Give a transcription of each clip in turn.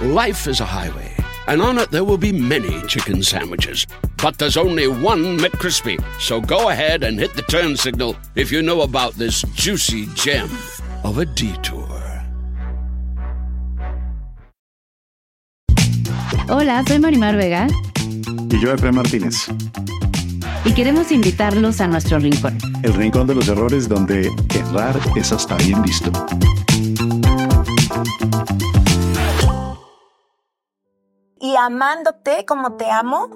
Life is a highway, and on it there will be many chicken sandwiches. But there's only one McCrispy. So go ahead and hit the turn signal if you know about this juicy gem of a detour. Hola, soy Marimar Vega Y yo, Efraín Martínez. y queremos invitarlos a nuestro rincón. El rincón de los errores donde errar es hasta bien visto. Y amándote como te amo,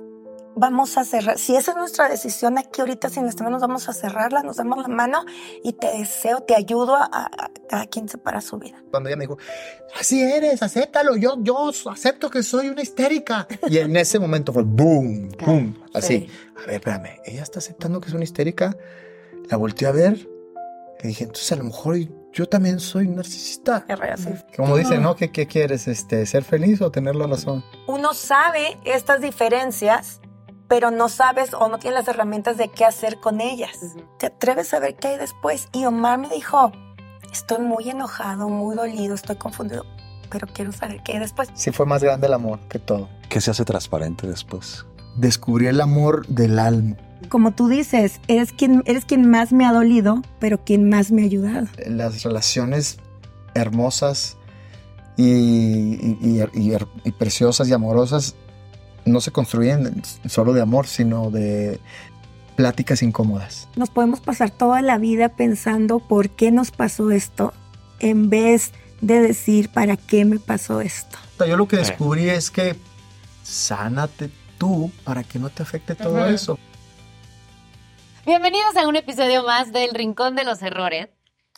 vamos a cerrar. Si esa es nuestra decisión aquí ahorita, sin nuestras manos, vamos a cerrarla, nos damos la mano y te deseo, te ayudo a, a- cada quien separa su vida. Cuando ella me dijo, así eres, acéptalo, yo, yo acepto que soy una histérica. Y en ese momento fue boom, boom, así. A ver, espérame, ella está aceptando que es una histérica. La volteé a ver y dije, entonces a lo mejor yo también soy narcisista. Como dice, ¿no? ¿Qué, qué quieres? Este, ¿Ser feliz o tener la razón? Uno sabe estas diferencias, pero no sabes o no tienes las herramientas de qué hacer con ellas. Te atreves a ver qué hay después. Y Omar me dijo, estoy muy enojado, muy dolido, estoy confundido, pero quiero saber qué hay después. Sí fue más grande el amor que todo. ¿Qué se hace transparente después? Descubrí el amor del alma. Como tú dices, eres quien, eres quien más me ha dolido, pero quien más me ha ayudado. Las relaciones hermosas y, y- y- y- y preciosas y amorosas no se construyen solo de amor, sino de pláticas incómodas. Nos podemos pasar toda la vida pensando por qué nos pasó esto, en vez de decir para qué me pasó esto. Yo lo que descubrí es que sánate tú para que no te afecte todo eso. Bienvenidos a un episodio más del Rincón de los Errores.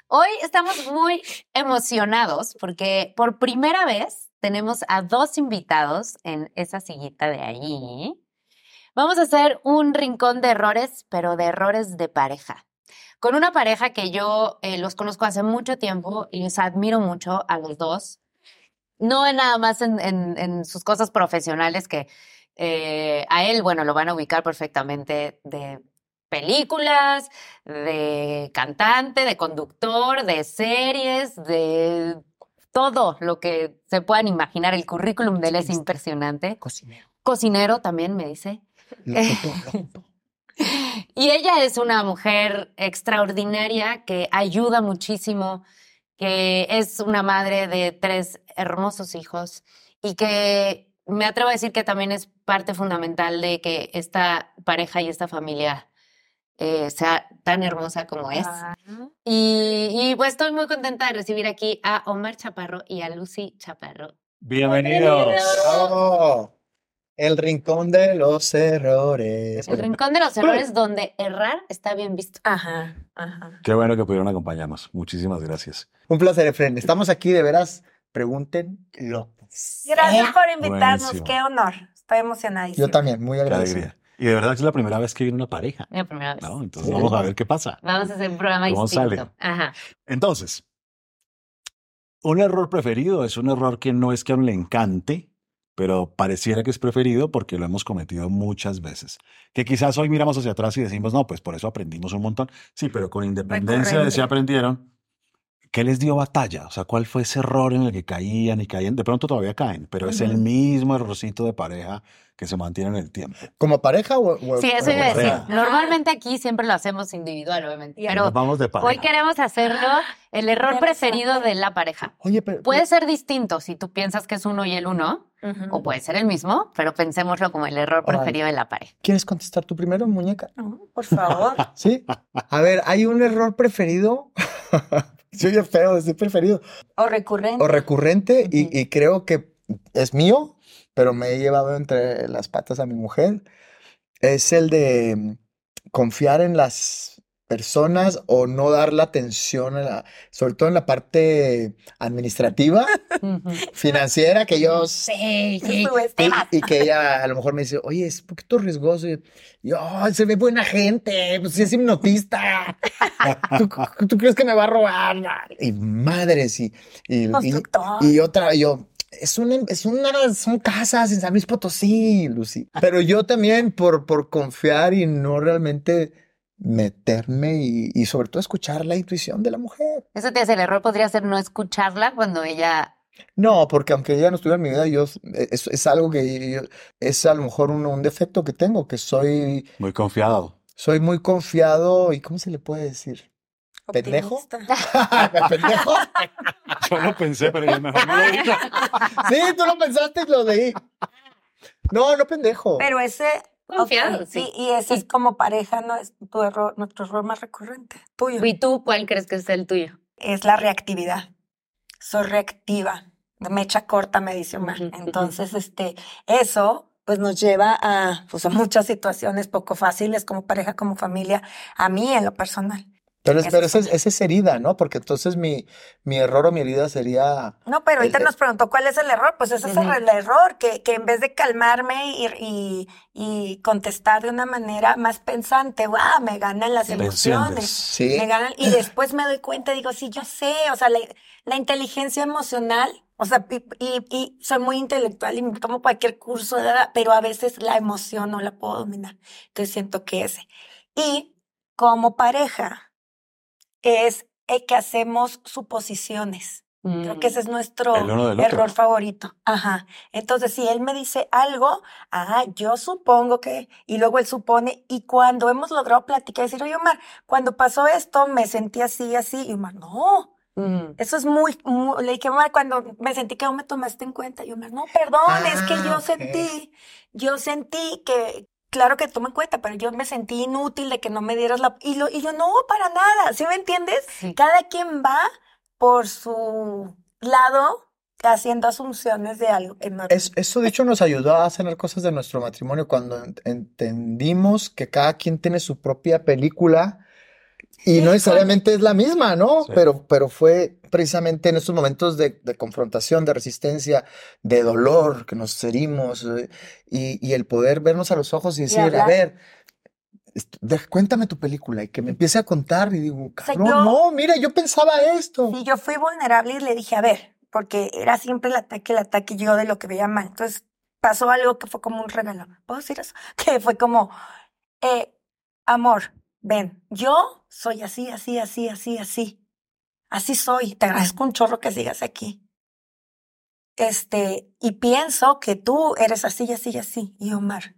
Hoy estamos muy emocionados porque por primera vez tenemos a dos invitados en esa sillita de allí. Vamos a hacer un rincón de errores, pero de errores de pareja. Con una pareja que yo eh, los conozco hace mucho tiempo y les admiro mucho a los dos. No nada más en sus cosas profesionales que eh, a él, bueno, lo van a ubicar perfectamente de películas, de cantante, de conductor, de series, de todo lo que se puedan imaginar. El currículum de él es impresionante. Cocinero. Cocinero también me dice. Y ella es una mujer extraordinaria que ayuda muchísimo, que es una madre de tres hermosos hijos y que me atrevo a decir que también es parte fundamental de que esta pareja y esta familia eh, sea tan hermosa como es. Y, y, pues estoy muy contenta de recibir aquí a Omar Chaparro y a Lucy Chaparro. Bienvenidos. El rincón de los errores. El rincón de los errores donde errar está bien visto. Ajá, ajá. Qué bueno que pudieron acompañarnos. Muchísimas gracias. Un placer, Efren. Estamos aquí, de veras. Pregúntenlo. Gracias por invitarnos, Buenísimo. qué honor. Estoy emocionadísima. Yo también, muy alegría. Y de verdad que es la primera vez que viene una pareja. La primera vez. ¿no? Entonces vamos a ver qué pasa. Vamos a hacer un programa ¿Cómo distinto. sale? Ajá. Entonces, un error preferido es un error que no es que a uno le encante, pero pareciera que es preferido porque lo hemos cometido muchas veces. Que quizás hoy miramos hacia atrás y decimos, no, pues por eso aprendimos un montón. Sí, pero con independencia de si aprendieron, ¿qué les dio batalla? O sea, ¿cuál fue ese error en el que caían y caían? De pronto todavía caen, pero es el mismo errorcito de pareja que se mantiene en el tiempo. ¿Como pareja o, o- Sí, eso iba a decir. Normalmente aquí siempre lo hacemos individual, obviamente. Pero Nos vamos de pareja. hoy queremos hacerlo el error preferido de la pareja. Oye, pero. Puede ser distinto si tú piensas que es uno y el uno, o puede ser el mismo, pero pensémoslo como el error Órale. preferido de la pareja. ¿Quieres contestar tú primero, muñeca? No, por favor. Sí. A ver, ¿hay un error preferido? Soy feo decir preferido. o recurrente. O recurrente y creo que es mío, pero me he llevado entre las patas a mi mujer. Es el de mm, confiar en las personas o no dar la atención, a la- sobre todo en la parte administrativa, financiera, que yo sé, Subestimas. y, y que ella a lo mejor me dice, oye, es un poquito riesgoso. Y yo, "Ay, se ve buena gente, pues es hipnotista. ¿Tú, tú crees que me va a robar? Y madres, y, y, y, y otra, yo, es una, es una, son casas en San Luis Potosí, Lucy. Pero yo también, por, por confiar y no realmente meterme y, y sobre todo escuchar la intuición de la mujer. Eso te hace el error, podría ser no escucharla cuando ella. No, porque aunque ella no estuviera en mi vida, yo, es, es algo que yo- es a lo mejor un, un defecto que tengo, que soy, Muy confiado. soy muy confiado y ¿cómo se le puede decir? ¿Pendejo? ¿Pendejo? Yo lo pensé, pero yo mejor no lo digo. Sí, tú lo pensaste y lo leí. No, no pendejo. Pero ese. Confiado, sí. Y ese es como pareja, no es tu error, nuestro error más recurrente. Tuyo. ¿Y tú cuál crees que es el tuyo? es la reactividad. Soy reactiva. De mecha corta, me dice Omar. Entonces, este, eso pues nos lleva a, pues, a muchas situaciones poco fáciles como pareja, como familia, a mí en lo personal. Pero, pero esa, es- es- esa es herida, ¿no? Porque entonces mi, mi error o mi herida sería... No, pero ahorita El- nos preguntó cuál es el error. Pues ese Ujú. es el error, que, que en vez de calmarme y, y, y contestar de una manera más pensante, ¡guau! Me ganan las emociones. Sí. Me ganan, y después me doy cuenta, digo, sí, yo sé, o sea, la, la inteligencia emocional, o sea, y, y, y soy muy intelectual y me tomo cualquier curso, ¿verdad? pero a veces la emoción no la puedo dominar. Entonces siento que ese. Y como pareja, es el que hacemos suposiciones. Creo que ese es nuestro otro. error favorito. Ajá. Entonces, si él me dice algo, ah, yo supongo que, y luego él supone, y cuando hemos logrado platicar, decir, oye, Omar, cuando pasó esto, me sentí así, así, y Omar, no, Mm. eso es muy, muy- le dije, Omar, cuando me sentí que no me tomaste en cuenta, y Omar, no, perdón, es que Ah, yo sentí, yo sentí que, claro que tomo en cuenta, pero yo me sentí inútil de que no me dieras la, y, lo, y yo, no, para nada, ¿sí me entiendes? Sí. Cada quien va por su lado haciendo asunciones de algo Es- eso dicho nos ayudó a sanar cosas de nuestro matrimonio cuando ent- entendimos que cada quien tiene su propia película y no necesariamente es la misma, ¿no? Sí. Pero, pero fue precisamente en estos momentos de, de confrontación, de resistencia, de dolor que nos herimos eh, y, y el poder vernos a los ojos y decir, a ver, cuéntame tu película y que me empiece a contar y digo, sea, cabrón, yo- no, mira, yo pensaba esto. Y yo fui vulnerable y le dije, a ver, porque era siempre el ataque, el ataque yo de lo que veía mal. Entonces pasó algo que fue como un regalo. ¿Puedo decir eso? Que fue como, eh, amor, ven, yo soy así, así, así, así, así. Así soy. Te agradezco un chorro que sigas aquí. Este, y pienso que tú eres así, así, así. Y Omar,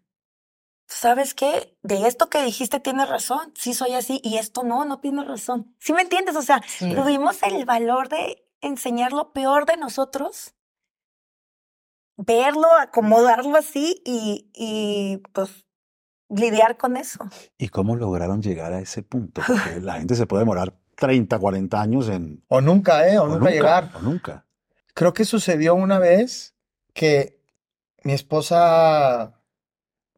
¿sabes qué? De esto que dijiste tienes razón. Sí soy así y esto no, no tienes razón. ¿Sí me entiendes? O sea, Sí. tuvimos el valor de enseñar lo peor de nosotros, verlo, acomodarlo así y, y pues lidiar con eso. ¿Y cómo lograron llegar a ese punto? Porque la gente se puede demorar 30, 40 años en... O nunca, ¿eh? O, nunca llegar. O nunca. Creo que sucedió una vez que mi esposa,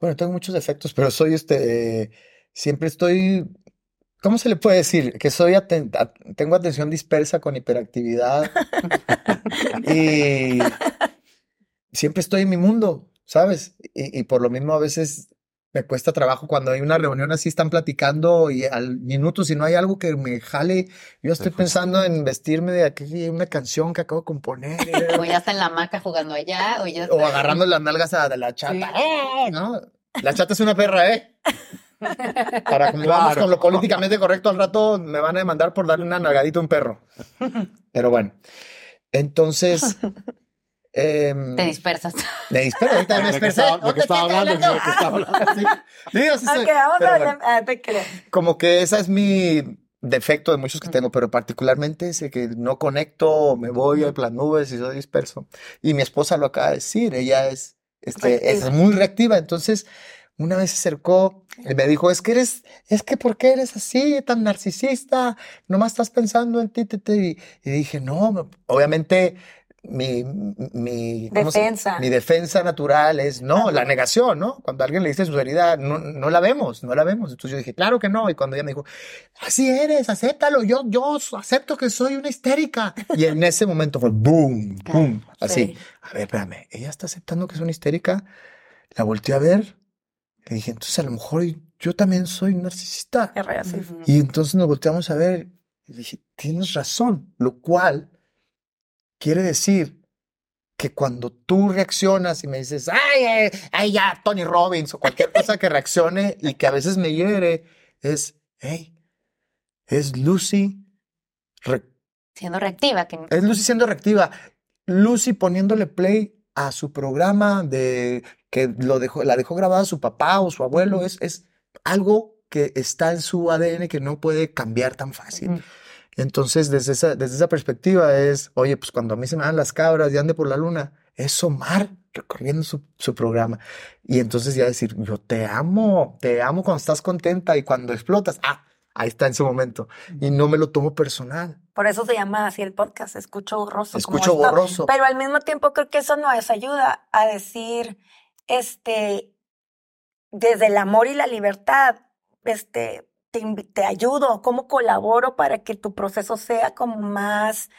bueno, tengo muchos defectos, pero soy este, siempre estoy, ¿cómo se le puede decir? Que soy aten- a- tengo atención dispersa con hiperactividad y siempre estoy en mi mundo, ¿sabes? Y, y por lo mismo a veces me cuesta trabajo cuando hay una reunión así, están platicando y al minuto, si no hay algo que me jale, yo estoy pensando en vestirme de aquí, una canción que acabo de componer. O ya está en la hamaca jugando allá, o ya está. O agarrando las nalgas a de la chata. Sí. ¡Eh! ¿no? La chata es una perra, ¿eh? Para como vamos Claro. con lo políticamente correcto al rato, me van a demandar por darle una nalgadita a un perro. Pero bueno. Entonces. Em, Te dispersas. me disperso, ahorita me ¿De qué dispersé. estaba- de qué estaba hablando? ¿De qué estaba hablando? Sí. Digo, sí soy- Ok, vamos pero a bueno, ah, te creo. como que esa es mi defecto de muchos que tengo, pero particularmente ese que no conecto, me voy a las nubes y soy disperso. Y mi esposa lo acaba de decir, ella es, este, es Reactiva. muy reactiva. Entonces, una vez se acercó y me dijo, es que eres, es que ¿por qué eres así, tan narcisista? Nomás estás pensando en ti, ti, ti". Y, y dije, no, obviamente mi, mi, ¿cómo se- Defensa. mi defensa natural es, no, la negación, ¿no? Cuando alguien le dice su herida, no, no la vemos, no la vemos. Entonces yo dije, claro que no. Y cuando ella me dijo, así eres, acéptalo, yo, yo acepto que soy una histérica. Y en ese momento fue boom, boom, así. Sí. A ver, espérame, ella está aceptando que es una histérica. La volteé a ver. Le dije, entonces a lo mejor yo también soy narcisista. Y entonces nos volteamos a ver y dije, tienes razón, lo cual quiere decir que cuando tú reaccionas y me dices, ay, eh, ay, ya, Tony Robbins o cualquier cosa que reaccione y que a veces me hiere, es, hey, es Lucy, re- Siendo reactiva. Que... es Lucy siendo reactiva, Lucy poniéndole play a su programa de que lo dejó, la dejó grabada su papá o su abuelo, es, es algo que está en su ADN que no puede cambiar tan fácil. Entonces, desde esa, desde esa perspectiva es, oye, pues cuando a mí se me dan las cabras y ande por la luna, es Omar recorriendo su, su programa. Y entonces ya decir, yo te amo, te amo cuando estás contenta y cuando explotas, ah, ahí está en su momento. Y no me lo tomo personal. Por eso se llama así el podcast, Escucho Borroso. como Escucho esto. borroso. Pero al mismo tiempo creo que eso nos ayuda a decir, este, desde el amor y la libertad, este, te, ayudo, cómo colaboro para que tu proceso sea como más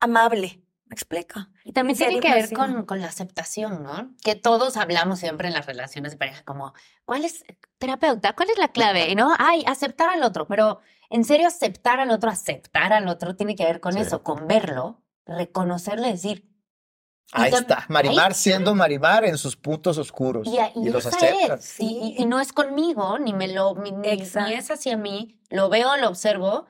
amable. ¿Me explico? Y también tiene que ver con, con la aceptación, ¿no? Que todos hablamos siempre en las relaciones de pareja, como, ¿cuál es, terapeuta, cuál es la clave? Y no, ay, aceptar al otro, pero en serio, aceptar al otro, aceptar al otro, tiene que ver con Sí. eso, con verlo, reconocerlo, decir. Ahí está, Marimar ahí siendo Marimar en sus puntos oscuros. Y, a- y y los es, y, no es conmigo, ni me lo, ni, es hacia mí, lo veo, lo observo,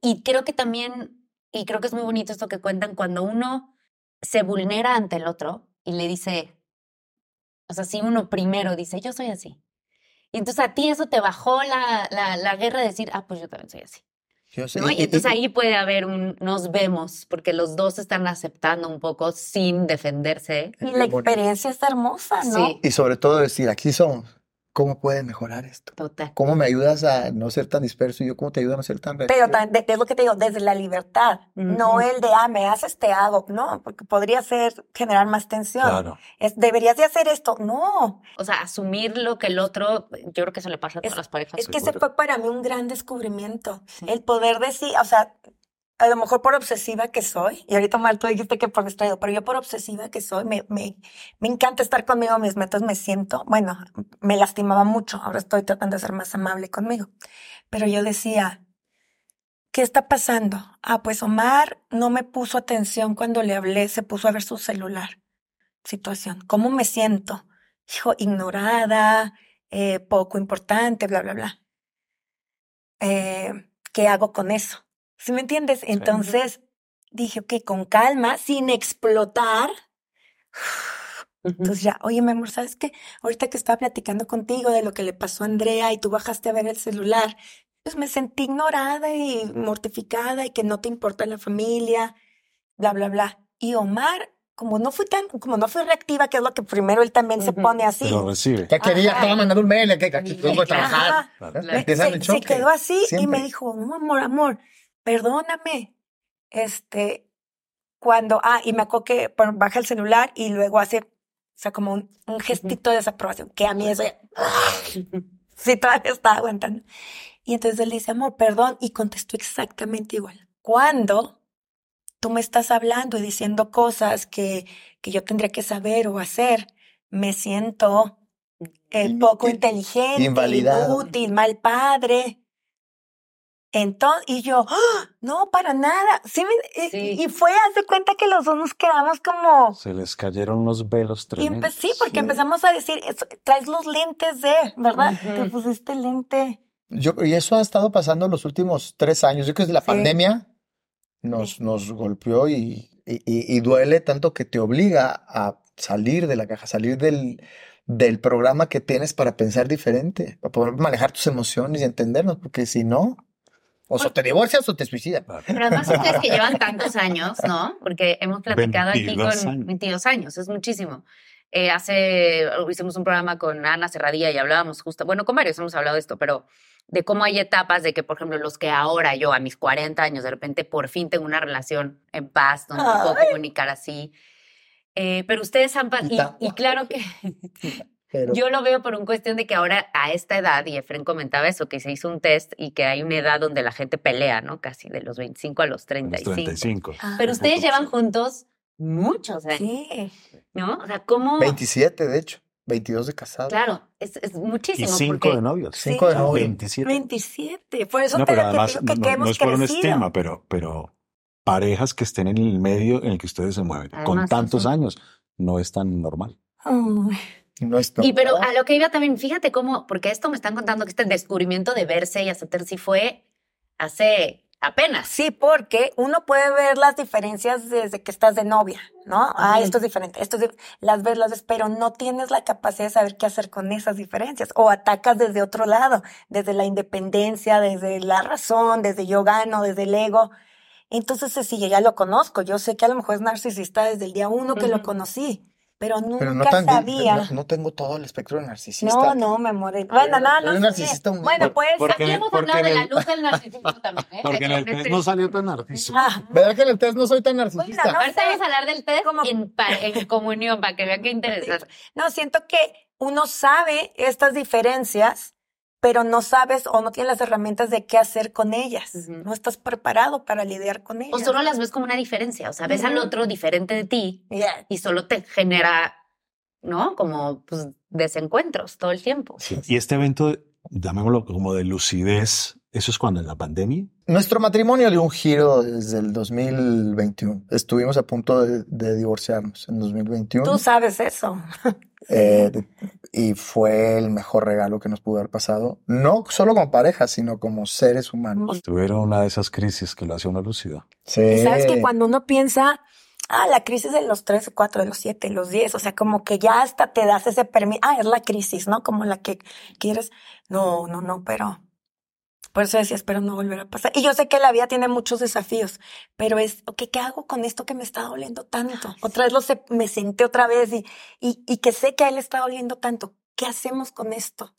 y creo que también, y creo que es muy bonito esto que cuentan, cuando uno se vulnera ante el otro y le dice, o sea, si uno primero dice, yo soy así, y entonces a ti eso te bajó la, la, la guerra de decir, ah, pues yo también soy así. Yo sé, ¿no? y- entonces ahí puede haber un nos vemos, porque los dos están aceptando un poco sin defenderse. Y la experiencia es hermosa, ¿no? Sí, y sobre todo decir, aquí somos, ¿cómo puede mejorar esto? total. ¿Cómo me ayudas a no ser tan disperso y yo cómo te ayudo a no ser tan Pero de- es lo que te digo, desde la libertad, no el de, ah, me haces, te hago, no, porque podría ser generar más tensión. Claro. Es, deberías de hacer esto, no. O sea, asumir lo que el otro, yo creo que eso le pasa a todas Es- las parejas. Es que ese seguro. fue para mí un gran descubrimiento. Sí. El poder decir, o sea, a lo mejor por obsesiva que soy, y ahorita Mar, tú dijiste que por distraído, pero yo por obsesiva que soy, me, me, me encanta estar conmigo misma, entonces me siento, bueno, me lastimaba mucho, ahora estoy tratando de ser más amable conmigo. Pero yo decía, ¿qué está pasando? Ah, pues Omar no me puso atención cuando le hablé, se puso a ver su celular. Situación, ¿cómo me siento? Hijo, ignorada, eh, poco importante, bla, bla, bla. Eh, ¿Qué hago con eso? ¿Sí me entiendes? Entonces dije, ok, con calma, sin explotar. Entonces ya, oye, mi amor, ¿sabes qué? Ahorita que estaba platicando contigo de lo que le pasó a Andrea y tú bajaste a ver el celular, pues me sentí ignorada y mortificada y que no te importa la familia, bla, bla, bla. Y Omar, como no fui tan, como no fui reactiva, que es lo que primero él también se Ujú. pone así. Pero recibe. ¿Qué quería? Ajá. Estaba mandando un mail, que aquí vengo a trabajar. Claro. Empiezan se, se quedó así y Siempre. me dijo, no, amor, amor, perdóname. Este, cuando, ah, y me acuerdo que bueno, baja el celular y luego hace, o sea, como un, un gestito de desaprobación, que a mí eso, sí, todavía estaba aguantando. Y entonces él dice, amor, perdón, y contestó exactamente igual. Cuando tú me estás hablando y diciendo cosas que, que yo tendría que saber o hacer, me siento eh, poco in- inteligente, inútil, mal padre. Entonces, y yo, ¡Ah! no, para nada. Sí, me- y- Sí. y fue, hace cuenta que los dos nos quedamos como, Se les cayeron los velos tremendos. sí, porque empezamos a decir, traes los lentes de, ¿verdad? Te pusiste lente. Yo, y eso ha estado pasando los últimos tres años. Yo creo que desde la Sí. pandemia nos, nos golpeó y, y, y- y duele tanto que te obliga a salir de la caja, salir del, del programa que tienes para pensar diferente, para poder manejar tus emociones y entendernos, porque si no, o so te divorcias o te suicidas. Pero además ustedes que llevan tantos años, ¿no? Porque hemos platicado aquí 22 con años. 22 años, es muchísimo. Eh, hace, hicimos un programa con Ana Cerradilla y hablábamos justo, bueno, con varios hemos hablado de esto, pero de cómo hay etapas de que, por ejemplo, los que ahora yo a mis 40 años de repente por fin tengo una relación en paz, donde puedo comunicar así. Eh, pero ustedes han pasado, y, y claro que Pero yo lo veo por un cuestión de que ahora a esta edad, y Efren comentaba eso, que se hizo un test y que hay una edad donde la gente pelea, ¿no? Casi de los 25 a los Los 35. 35. Ah, Pero ustedes llevan juntos muchos años, Sí. ¿no? O sea, ¿cómo? 27, de hecho. 22 de casado. Claro, es, es Y muchísimo. 5 porque, de novios. Cinco de Sí. novio. 27. 27. Por eso No, te pero además te digo no, que, no- que no es por un estigma, pero, pero parejas que estén en el medio en el que ustedes se mueven con tantos sí. años no es tan normal. Ay, No es Y pero a lo que iba también, fíjate cómo, porque esto me están contando que este descubrimiento de verse y aceptar sí fue hace apenas. Sí, porque uno puede ver las diferencias desde que estás de novia, ¿no? Ah, esto es diferente, esto es dif- las ves, las ves, pero no tienes la capacidad de saber qué hacer con esas diferencias. O atacas desde otro lado, desde la independencia, desde la razón, desde yo gano, desde el ego. Entonces, sí, yo ya lo conozco. Yo sé que a lo mejor es narcisista desde el día uno que lo conocí, pero nunca Pero no tan sabía. No, no tengo todo el espectro de narcisista. No, no, me morí. Bueno, no, Soy no. sé. narcisista. Bueno, pues. Porque- Aquí hemos porque hablado de la luz del narcisismo también, ¿eh? Porque en el test no salió tan narciso. ah, ¿Verdad que en el test no soy tan narcisista? Bueno, no. Ahorita vamos a hablar del test Como- en comunión para que vean qué interesante. No, siento que uno sabe estas diferencias, pero no sabes o no tienes las herramientas de qué hacer con ellas. No estás preparado para lidiar con ellas. O solo las ves como una diferencia, o sea, ves al Ujú. otro diferente de ti Yeah. y solo te genera, ¿no? Como pues, desencuentros todo el tiempo. Y este evento, llamémoslo como de lucidez, ¿eso es cuando en la pandemia? Nuestro matrimonio dio un giro desde el 2021. Estuvimos a punto de, de divorciarnos en 2021. Tú sabes eso. eh, de- y fue el mejor regalo que nos pudo haber pasado. No solo como pareja, sino como seres humanos. Tuvieron una de esas crisis que lo hace uno lúcido. Sí. Y sabes que cuando uno piensa, ah, la crisis de los 3, 4, de los 7, los 10, o sea, como que ya hasta te das ese permiso, ah, es la crisis, ¿no? Como la que quieres. No, no, no, pero por eso decía, espero no volver a pasar. Y yo sé que la vida tiene muchos desafíos, pero es, ok, ¿qué hago con esto que me está doliendo tanto? Otra vez lo sé, me senté otra vez y, y, y que sé que a él le está doliendo tanto. ¿Qué hacemos con esto?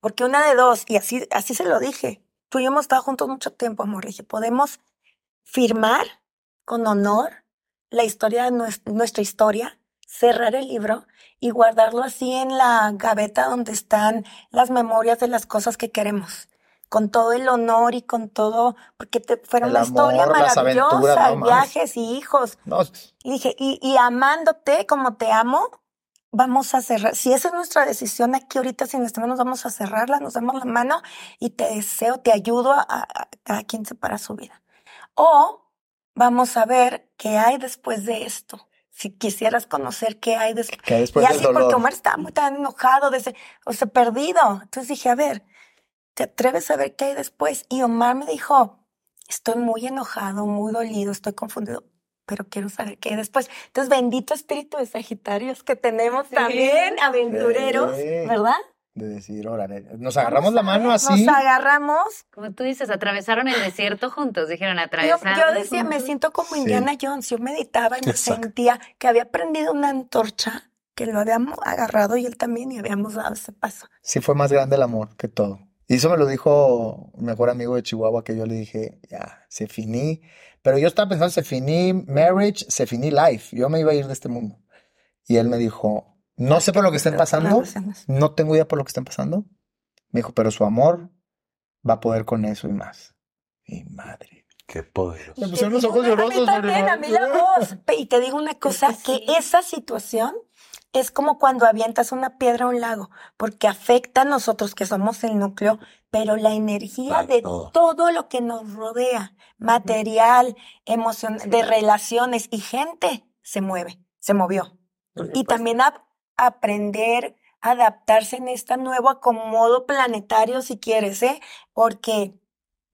Porque una de dos, y así, así se lo dije, tú y yo hemos estado juntos mucho tiempo, amor. Le dije, podemos firmar con honor la historia de nues- nuestra historia, cerrar el libro y guardarlo así en la gaveta donde están las memorias de las cosas que queremos. Con todo el honor y con todo, porque te, fueron una historia amor, maravillosa, no viajes y hijos. No, Y dije, y, y amándote como te amo, vamos a cerrar. Si esa es nuestra decisión aquí ahorita, sin este nos vamos a cerrarla, nos damos la mano y te deseo, te ayudo a, a- a cada quien separa su vida. O vamos a ver qué hay después de esto. Si quisieras conocer qué hay después. que después y del así, porque. Omar estaba muy tan enojado, o sea, perdido. Entonces dije, a ver, ¿te atreves a ver qué hay después? Y Omar me dijo, estoy muy enojado, muy dolido, estoy confundido, pero quiero saber qué hay después. Entonces, bendito espíritu de Sagitarios que tenemos también, aventureros, Sí. ¿verdad? De decir, órale, nos agarramos la mano Nos así. agarramos. Como tú dices, atravesaron el desierto juntos, dijeron Yo, atravesaron. yo decía, me siento como Sí. Indiana Jones. Yo meditaba y me Exacto. sentía que había prendido una antorcha, que lo habíamos agarrado y él también, y habíamos dado ese paso. Sí fue más grande el amor que todo. Y eso me lo dijo un mejor amigo de Chihuahua que yo le dije, ya, se finí. Pero yo estaba pensando, se finí marriage, se finí life. Yo me iba a ir de este mundo. Y él me dijo, no sé por lo que estén pasando, no tengo idea por lo que estén pasando. Me dijo, pero su amor va a poder con eso y más. Mi madre. Qué poderoso. Me pusieron los ojos llorosos. A mí también, a mí la voz. Y te digo una cosa, que esa situación es como cuando avientas una piedra a un lago, porque afecta a nosotros que somos el núcleo, pero la energía de todo. todo lo que nos rodea, material, emoción, de relaciones y gente, se mueve, se movió. Y también a- aprender a adaptarse en este nuevo acomodo planetario, si quieres, ¿eh? Porque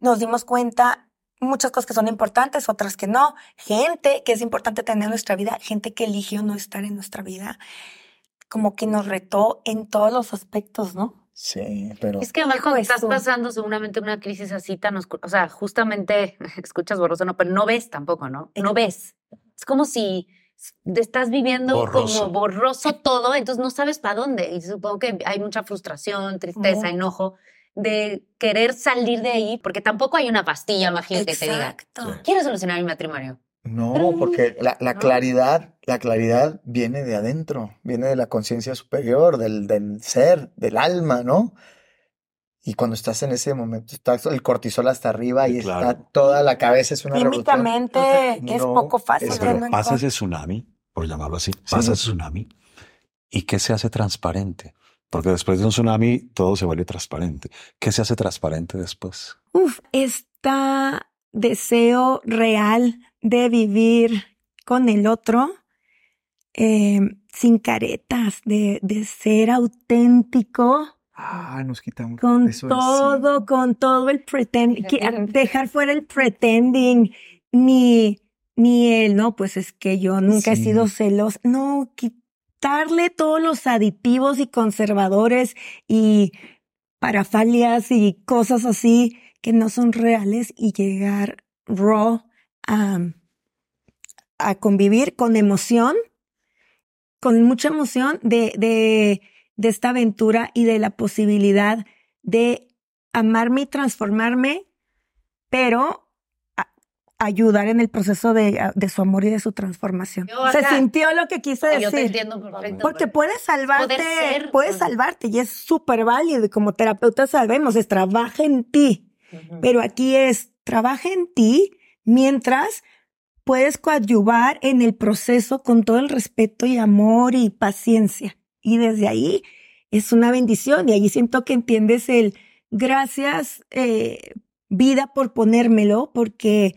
nos dimos cuenta muchas cosas que son importantes, otras que no. Gente que es importante tener en nuestra vida, gente que eligió no estar en nuestra vida, como que nos retó en todos los aspectos, ¿no? Sí, pero Es que cuando de estás pasando seguramente una crisis así tan oscura, o sea, justamente escuchas borroso, no, pero no ves tampoco, ¿no? No ves. Es como si estás viviendo Borroso. como borroso todo, entonces no sabes para dónde. Y supongo que hay mucha frustración, tristeza, enojo. De querer salir de ahí, porque tampoco hay una pastilla mágica que te diga, quiero solucionar mi matrimonio. No, porque la, la No. claridad, la claridad viene de adentro, viene de la conciencia superior, del, del ser, del alma, ¿no? Y cuando estás en ese momento, está el cortisol hasta arriba y Claro. está toda la cabeza, es una revolución. Químicamente es No, poco fácil. Pero pasa ese tsunami, por llamarlo así, pasa ese tsunami. ¿Y qué se hace transparente? Porque después de un tsunami todo se vuelve transparente. ¿Qué se hace transparente después? Uf, este deseo real de vivir con el otro, eh, sin caretas, de, de ser auténtico, Ah, nos quitamos con eso todo, con todo el pretend, que- dejar fuera el pretending, ni, ni el, no, pues es que yo nunca he sido celosa, no, quitarle todos los aditivos y conservadores y parafalias y cosas así que no son reales y llegar raw a, a convivir con emoción, con mucha emoción de, de, de esta aventura y de la posibilidad de amarme y transformarme, pero ayudar en el proceso de, de su amor y de su transformación. Yo Se acá- sintió lo que quise Yo te decir. entiendo perfecto. Porque puedes salvarte, ser. puedes salvarte y es súper válido y como terapeuta sabemos, es trabaja en ti, pero aquí es trabaja en ti mientras puedes coadyuvar en el proceso con todo el respeto y amor y paciencia. Y desde ahí es una bendición y ahí siento que entiendes el gracias eh, vida por ponérmelo porque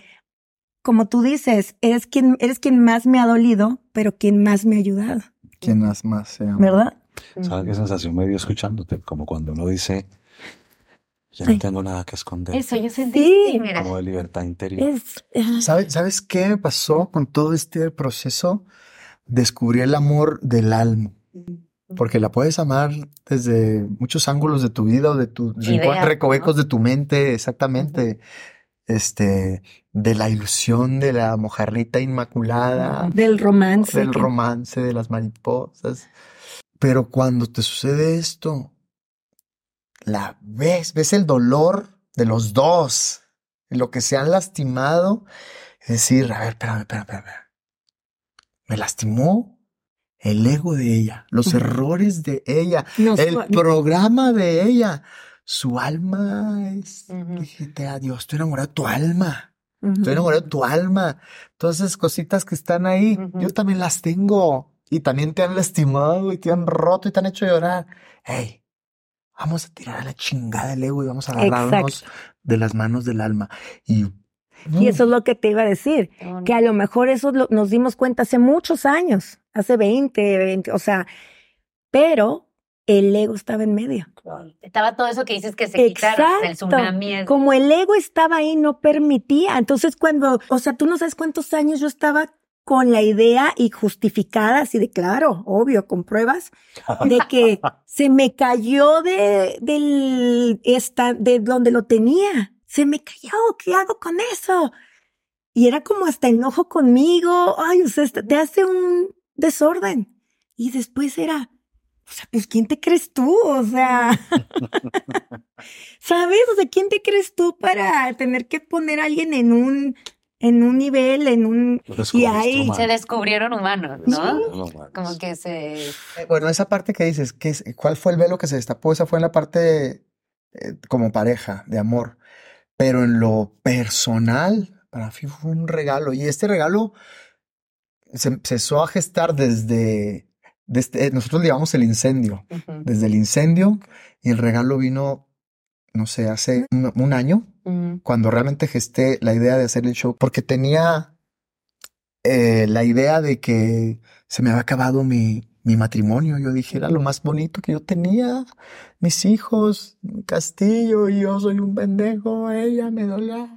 como tú dices, eres quien, eres quien más me ha dolido, pero quien más me ha ayudado, ¿Quién más más se ama? ¿verdad? ¿Sabes qué sensación me dio escuchándote? Como cuando uno dice, ya no Ay. tengo nada que esconder. Eso, yo sentí, Sí. mira. Como de libertad interior. Es, ah, ¿Sabes, ¿Sabes qué me pasó con todo este proceso? Descubrí el amor del alma. Porque la puedes amar desde muchos ángulos de tu vida o de tus recovecos ¿no? de tu mente, exactamente. Este, de la ilusión de la mojarrita inmaculada, del romance. del romance, de las mariposas. Pero cuando te sucede esto, la ves, ves el dolor de los dos, lo que se han lastimado. Es decir, a ver, espérame, espérame, espérame. Me lastimó el ego de ella, los errores de ella, nos- el programa de ella. Su alma es, dijiste, adiós, estoy enamorado de tu alma. Estoy enamorado de tu alma. Todas esas cositas que están ahí, yo también las tengo. Y también te han lastimado y te han roto y te han hecho llorar. Hey, vamos a tirar a la chingada el ego y vamos a agarrarnos de las manos del alma. Y, Y eso es lo que te iba a decir, que a lo mejor eso lo- nos dimos cuenta hace muchos años, hace 20, 20, o sea, pero el ego estaba en medio. Estaba todo eso que dices que se quitara el tsunami. Como el ego estaba ahí, no permitía. Entonces, cuando, o sea, tú no sabes cuántos años yo estaba con la idea y justificada, así de claro, obvio, con pruebas, de que se me cayó de, del, esta, de donde lo tenía. Se me cayó, ¿qué hago con eso? Y era como hasta enojo conmigo. Ay, o sea, te hace un desorden. Y después era, o sea, pues, ¿quién te crees tú? O sea, ¿sabes? O sea, ¿quién te crees tú para tener que poner a alguien en un, en un nivel, en un, y ahí, humano. Se descubrieron humanos, ¿no? No, no, Como que se... eh, bueno, esa parte que dices, ¿qué es- ¿cuál fue el velo que se destapó? Esa fue en la parte eh, como pareja, de amor. Pero en lo personal, para mí fue un regalo. Y este regalo se empezó a gestar desde, desde nosotros le llamamos el incendio. Desde el incendio y el regalo vino, no sé, hace un, un año, cuando realmente gesté la idea de hacer el show, porque tenía eh, la idea de que se me había acabado mi, mi matrimonio. Yo dije, era lo más bonito que yo tenía, mis hijos, mi castillo, y yo soy un pendejo, ella me dolía.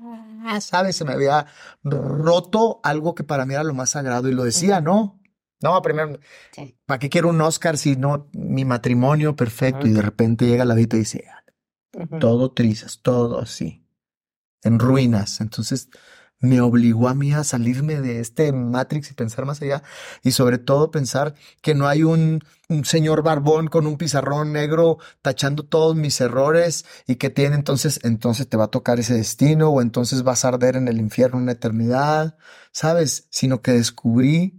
¿Sabes? Se me había roto algo que para mí era lo más sagrado y lo decía, ¿no? No, primero, Sí. ¿Para qué quiero un Oscar si no mi matrimonio perfecto? Y de repente llega la vida y dice, Ujú. todo trizas, todo así, en ruinas. Entonces me obligó a mí a salirme de este Matrix y pensar más allá y sobre todo pensar que no hay un, un señor barbón con un pizarrón negro tachando todos mis errores y que tiene entonces, entonces te va a tocar ese destino o entonces vas a arder en el infierno una eternidad, ¿sabes? Sino que descubrí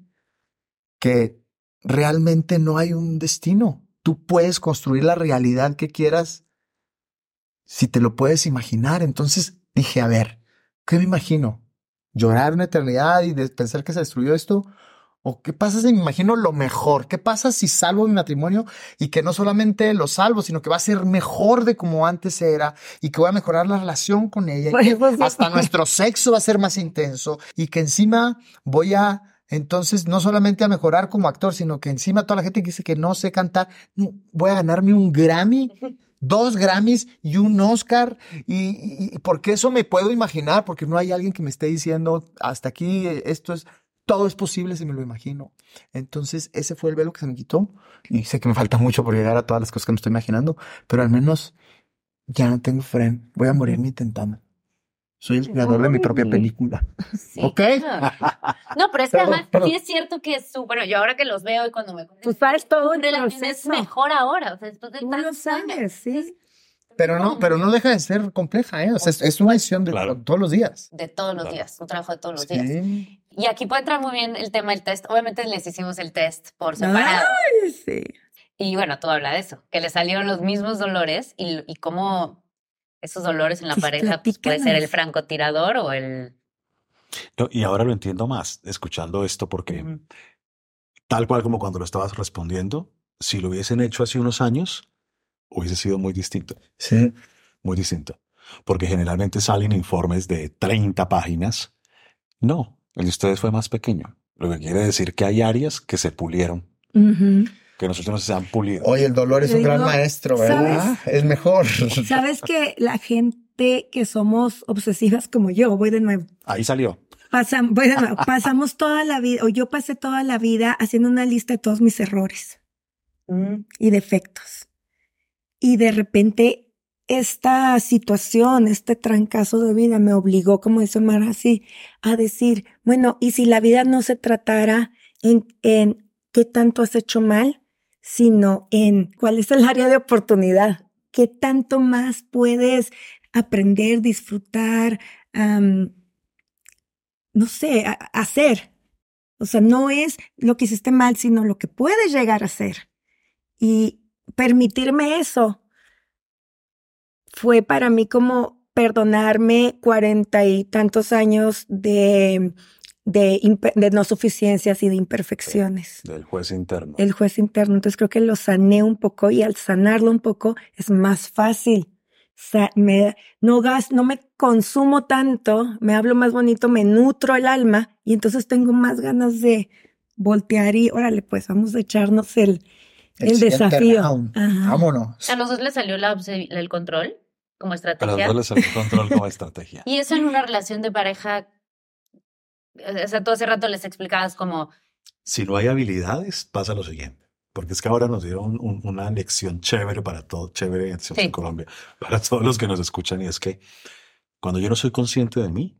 que realmente no hay un destino. Tú puedes construir la realidad que quieras si te lo puedes imaginar. Entonces dije, a ver, ¿qué me imagino? ¿Llorar una eternidad y pensar que se destruyó esto? ¿O qué pasa si me imagino lo mejor? ¿Qué pasa si salvo mi matrimonio y que no solamente lo salvo, sino que va a ser mejor de como antes era y que voy a mejorar la relación con ella? y que hasta nuestro sexo va a ser más intenso y que encima voy a entonces no solamente a mejorar como actor, sino que encima toda la gente que dice que no sé cantar, voy a ganarme un Grammy, dos Grammys y un Oscar y, y- y porque eso me puedo imaginar, porque no hay alguien que me esté diciendo hasta aquí eh, esto es todo es posible si me lo imagino. Entonces ese fue el velo que se me quitó y sé que me falta mucho por llegar a todas las cosas que me estoy imaginando, pero al menos ya no tengo freno, voy a morirme intentando. Soy el creador de mi propia película. Sí. ¿Ok? No, pero es que además sí es cierto que es su, bueno, yo ahora que los veo y cuando me Tú sabes todo el relación es mejor ahora, o sea, después de Tú lo tantos años. sabes, sí. Pero no, pero no deja de ser compleja, ¿eh? O sea, es, es una decisión de Claro. todos los días. De todos los Claro. días, un trabajo de todos los días. Y aquí puede entrar muy bien el tema del test. Obviamente les hicimos el test por separado. Ay, sí. Y bueno, todo habla de eso, que le salieron los mismos dolores y, y cómo esos dolores en la pareja pues, puede ser el francotirador o el... No, y ahora lo entiendo más escuchando esto porque tal cual como cuando lo estabas respondiendo, si lo hubiesen hecho hace unos años, hubiese sido muy distinto, Sí. muy distinto. Porque generalmente salen informes de 30 páginas. No, el de ustedes fue más pequeño. Lo que quiere decir que hay áreas que se pulieron. Que nosotros no se han pulido. Oye, el dolor es Te un gran maestro, ¿verdad? Es mejor. Sabes que la gente que somos obsesivas como yo, voy de nuevo. Ahí salió. Pasam- voy de nuevo. pasamos toda la vida, o yo pasé toda la vida haciendo una lista de todos mis errores y defectos. Y de repente esta situación, este trancazo de vida me obligó, como dice Omar, así, a decir, bueno, ¿y si la vida no se tratara en, en qué tanto has hecho mal, sino en cuál es el área de oportunidad? ¿Qué tanto más puedes aprender, disfrutar, no sé, hacer? O sea, no es lo que hiciste mal, sino lo que puedes llegar a hacer. Y permitirme eso fue para mí como perdonarme cuarenta y tantos años de, de, no suficiencias y de imperfecciones. Del juez interno. El juez interno. Entonces creo que lo sané un poco y al sanarlo un poco es más fácil. Sa- me, no, gas, no me consumo tanto, me hablo más bonito, me nutro el alma y entonces tengo más ganas de voltear y órale, pues vamos a echarnos el, el, desafío. Vámonos. A los dos les salió la el control como A los estrategia. dos les salió control como estrategia. Y eso en una relación de pareja, o sea, tú hace rato les explicabas como, Si no hay habilidades, pasa lo siguiente. Porque es que ahora nos dieron un- una lección chévere para todo, chévere en Sí. en Colombia, para todos los que nos escuchan, y es que cuando yo no soy consciente de mí,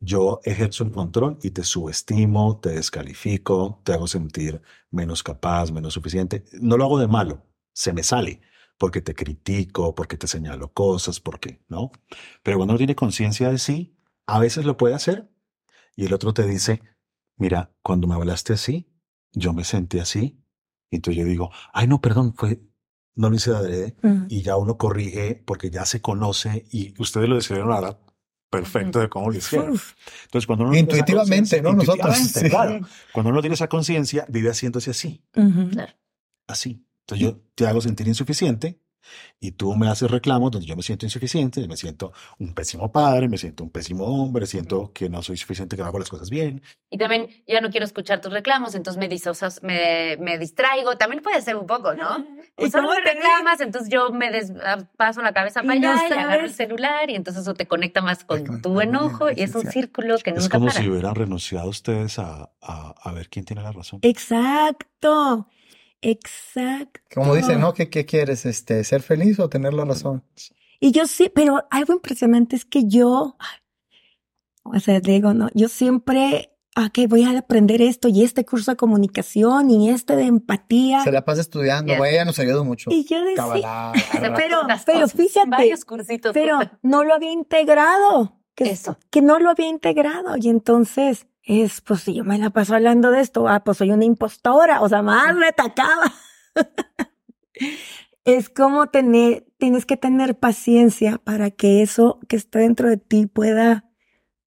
yo ejerzo el control y te subestimo, te descalifico, te hago sentir menos capaz, menos suficiente. No lo hago de malo, se me sale, porque te critico, porque te señalo cosas, porque, ¿no? Pero cuando uno tiene conciencia de sí, a veces lo puede hacer y el otro te dice, mira, cuando me hablaste así, yo me sentí así. Y entonces yo digo, ay, no, perdón, fue, no lo hice de adrede. Ujú. Y ya uno corrige porque ya se conoce y ustedes lo decidieron ahora perfecto de cómo lo hicieron. Entonces, cuando uno Intuitivamente, ¿no? Nosotros, sí. claro. Cuando uno tiene esa conciencia, vive haciéndose así, ujú. así. Entonces yo te hago sentir insuficiente y tú me haces reclamos donde yo me siento insuficiente, me siento un pésimo padre, me siento un pésimo hombre, siento que no soy suficiente, que no hago las cosas bien. y también ya no quiero escuchar tus reclamos, entonces me, disocias- me, me distraigo, también puede ser un poco, ¿no? ¿Y solo me reclamas, entonces yo me des- ah, paso la cabeza para no allá y agarro el celular y entonces eso te conecta más con tu enojo y es un círculo que Es nunca como para. si hubieran renunciado ustedes a, a, a ver quién tiene la razón. Exacto, exacto. Como dice, ¿no? ¿Qué, qué quieres? Este, ¿Ser feliz o tener la razón? Y yo sí, pero algo impresionante es que yo, O sea, digo, no, yo siempre, ok, voy a aprender esto y este curso de comunicación y este de empatía. Se la pasa estudiando, güey, ella nos ayudó mucho. Y yo decía, pero, pero fíjate, Varios cursitos. pero no lo había integrado. Que, Eso. que no lo había integrado. Y entonces, es, pues si yo me la paso hablando de esto, ah, pues soy una impostora, o sea, más me atacaba. es como tener, tienes que tener paciencia para que eso que está dentro de ti pueda,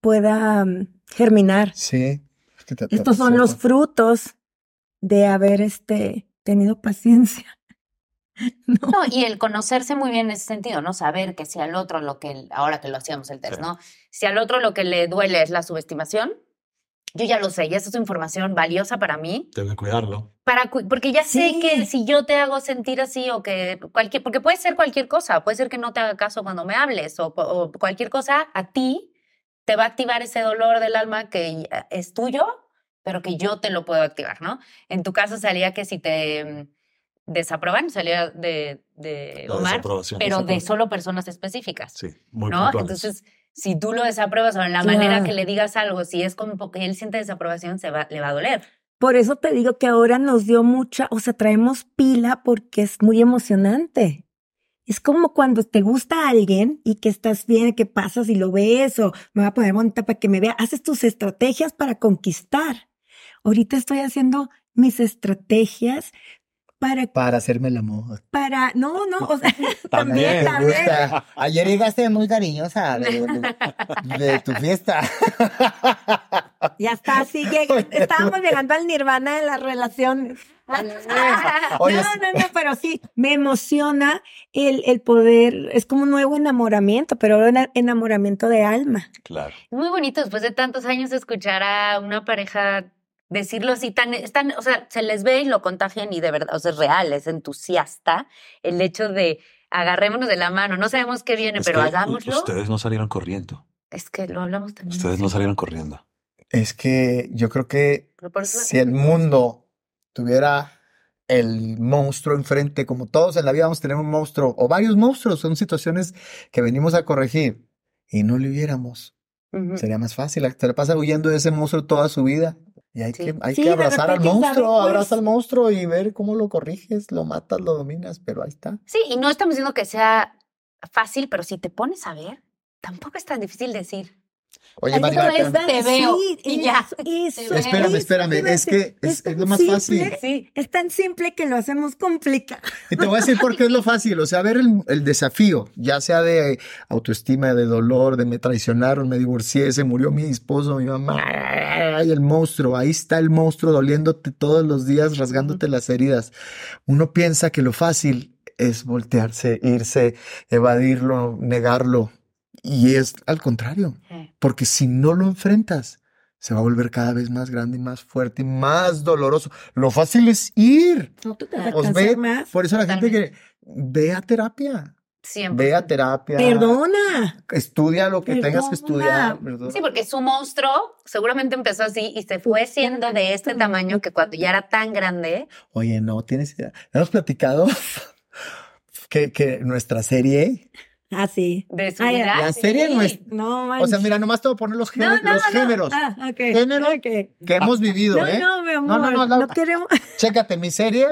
pueda mm, germinar. Sí. Es que te- te- Estos son los frutos de haber este, tenido paciencia. No. No, y el conocerse muy bien en ese sentido, ¿no? Saber que si al otro lo que, ahora que lo hacíamos el test, Sí. ¿no? Si al otro lo que le duele es la subestimación, yo ya lo sé, y esa es información valiosa para mí, Tengo que cuidarlo. para, cu- porque ya sé Sí. que si yo te hago sentir así o que cualquier, porque puede ser cualquier cosa, puede ser que no te haga caso cuando me hables o, o cualquier cosa, a ti te va a activar ese dolor del alma que es tuyo, pero que yo te lo puedo activar, ¿no? En tu caso salía que si te mm, desaproban, salía de, de Omar, pero de solo personas específicas, Sí, muy ¿no? puntuales. Entonces, si tú lo desapruebas o en la manera que le digas algo, si es como que él siente desaprobación, se va, le va a doler. Por eso te digo que ahora nos dio mucha, o sea, traemos pila porque es muy emocionante. Es como cuando te gusta alguien y que estás bien, que pasas y lo ves o me va a poner bonita para que me vea. Haces tus estrategias para conquistar. Ahorita estoy haciendo mis estrategias para, Para hacerme el amor. para, no, no, o sea, También. También. gusta. Ayer llegaste muy cariñosa de, de- de tu fiesta. Ya está, así llega- estábamos llegando al nirvana de las relaciones. Oye, no, no, no, pero sí, me emociona el, el poder, es como un nuevo enamoramiento, pero un enamoramiento de alma. Claro. Muy bonito después de tantos años escuchar a una pareja decirlo así tan, es tan, o sea, se les ve y lo contagian y de verdad, o sea, es real, es entusiasta el hecho de agarrémonos de la mano, no sabemos qué viene, Es pero que hagámoslo. Ustedes no salieron corriendo. Es que lo hablamos también. Ustedes no salieron corriendo. Es que yo creo que si el mundo tuviera el monstruo enfrente, como todos en la vida vamos a tener un monstruo o varios monstruos, son situaciones que venimos a corregir y no lo hubiéramos, sería más fácil. Se le pasa huyendo de ese monstruo toda su vida. Y hay Sí. que, hay Sí, que de abrazar al monstruo, Pues- abraza al monstruo y ver cómo lo corriges, lo matas, lo dominas, pero ahí está. Sí, y no estamos diciendo que sea fácil, pero si te pones a ver, tampoco es tan difícil decir. Oye, espérame, te veo, Sí, y ya. Eso, eso, espérame, espérame, es que es, lo más simple, fácil. Sí. Es tan simple que lo hacemos complicado. Y te voy a decir por qué es lo fácil. O sea, ver el, el desafío, ya sea de autoestima, de dolor, de me traicionaron, me divorcié, se murió mi esposo, mi mamá, y el monstruo. Ahí está el monstruo doliéndote todos los días, rasgándote las heridas. Uno piensa que lo fácil es voltearse, irse, evadirlo, negarlo. Y es al contrario. Porque si no lo enfrentas, se va a volver cada vez más grande y más fuerte y más doloroso. Lo fácil es ir. No, tú te vas a Pues ve, más. por eso la gente que ve a terapia, Siempre. ve a terapia, Perdona. estudia lo que tengas que estudiar. perdona. Sí, porque su monstruo seguramente empezó así y se fue siendo de este tamaño que cuando ya era tan grande. Oye, no tienes idea. Hemos platicado que, que nuestra serie, Ah, sí. De su vida. la serie Sí. no es. No, O sea, mira, nomás te voy a poner los, No, géne- no, los no. géneros Ah, ok. Género. que hemos vivido, No, ¿eh? no, mi amor. No, no, no, No, la- queremos. Chécate mi serie,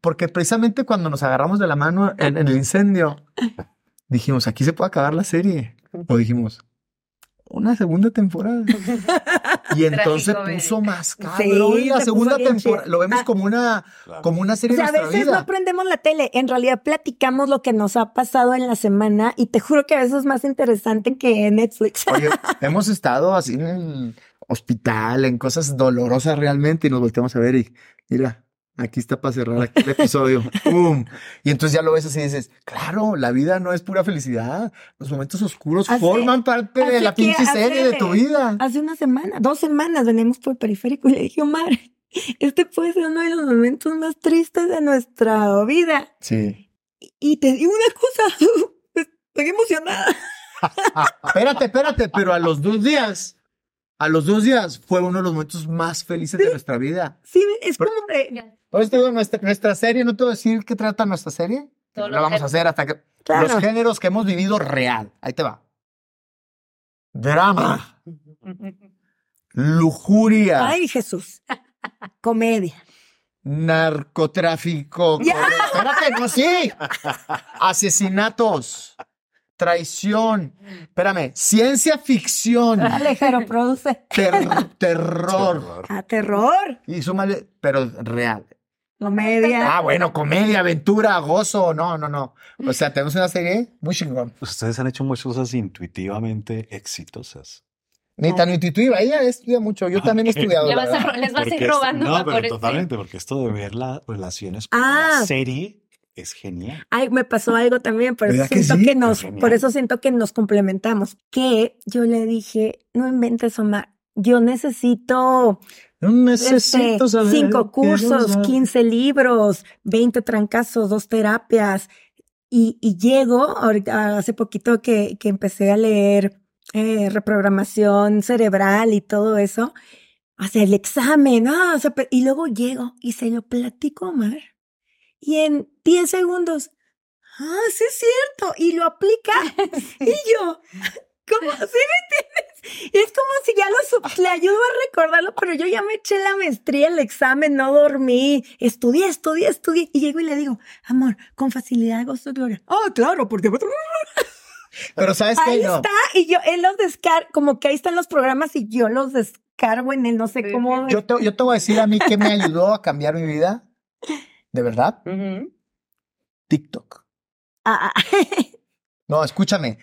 porque precisamente cuando nos agarramos de la mano en, en el incendio, dijimos, aquí se puede acabar la serie. O dijimos, una segunda temporada. Y entonces puso más cabrón Sí, la se segunda temporada. chido. Lo vemos Ah. como una, Claro. como una O serie sea, a de nuestra veces no vida. prendemos la tele. En realidad platicamos lo que nos ha pasado en la semana y te juro que a veces es más interesante que Netflix. Oye, hemos estado así en el hospital, en cosas dolorosas realmente, y nos volteamos a ver y mira, aquí está para cerrar aquí el episodio. ¡Pum! Y entonces ya lo ves así y dices, claro, la vida no es pura felicidad. Los momentos oscuros Hace- forman parte de la pinche hace- serie de tu vida. Hace una semana, dos semanas, venimos por el periférico y le dije, Omar, este puede ser uno de los momentos más tristes de nuestra vida. Sí. Y te digo una cosa, estoy emocionada. Espérate, espérate, pero a los dos días, a los dos días fue uno de los momentos más felices de nuestra vida. Sí, es como de... Te digo, nuestra, nuestra serie, no te voy a decir qué trata nuestra serie. Todos La los vamos a hacer hasta que Claro. los géneros que hemos vivido real. Ahí te va. Drama, lujuria, Ay, Jesús. Comedia. narcotráfico. Ya. Espérate, no, sí. Asesinatos, traición. Espérame, ciencia ficción, Alejandro produce. ter- terror. A terror. Y súmale, pero real. Comedia. Ah, bueno, comedia, aventura, gozo. No, no, no. O sea, tenemos una serie muy chingón. Ustedes han hecho muchas cosas intuitivamente exitosas. Ni tan intuitiva. Ella estudia mucho. Yo también he estudiado. Vas a les vas a ir es- robando No, pero totalmente, porque esto de ver las relaciones con Ah. la serie es genial. Ay, me pasó algo también, por eso ¿Verdad que siento sí? que nos, por eso siento que nos complementamos. Que yo le dije, no inventes, Omar. Yo necesito No este, necesito saber cinco cursos. 15 libros, 20 trancazos, dos terapias. Y, y llego, ahorita, hace poquito que, que empecé a leer eh, reprogramación cerebral y todo eso, hacer el examen, ah, o sea, y luego llego y se lo platico a Omar. Y en 10 segundos, ah, sí es cierto, y lo aplica. y yo, ¿cómo? ¿Sí me entiendes? Y es como lo le ayudo a recordarlo, pero yo ya me eché la maestría, el examen, no dormí, estudié, estudié, estudié, y llego y le digo, amor, con facilidad gozo de gloria. Ah, claro, porque Pero ¿sabes ahí qué? No. está, y yo, él los descarga, como que ahí están los programas y yo los descargo en él, no sé cómo. Yo te, yo te voy a decir a mí que me ayudó a cambiar mi vida. De verdad. TikTok. Ah, ah. No, escúchame.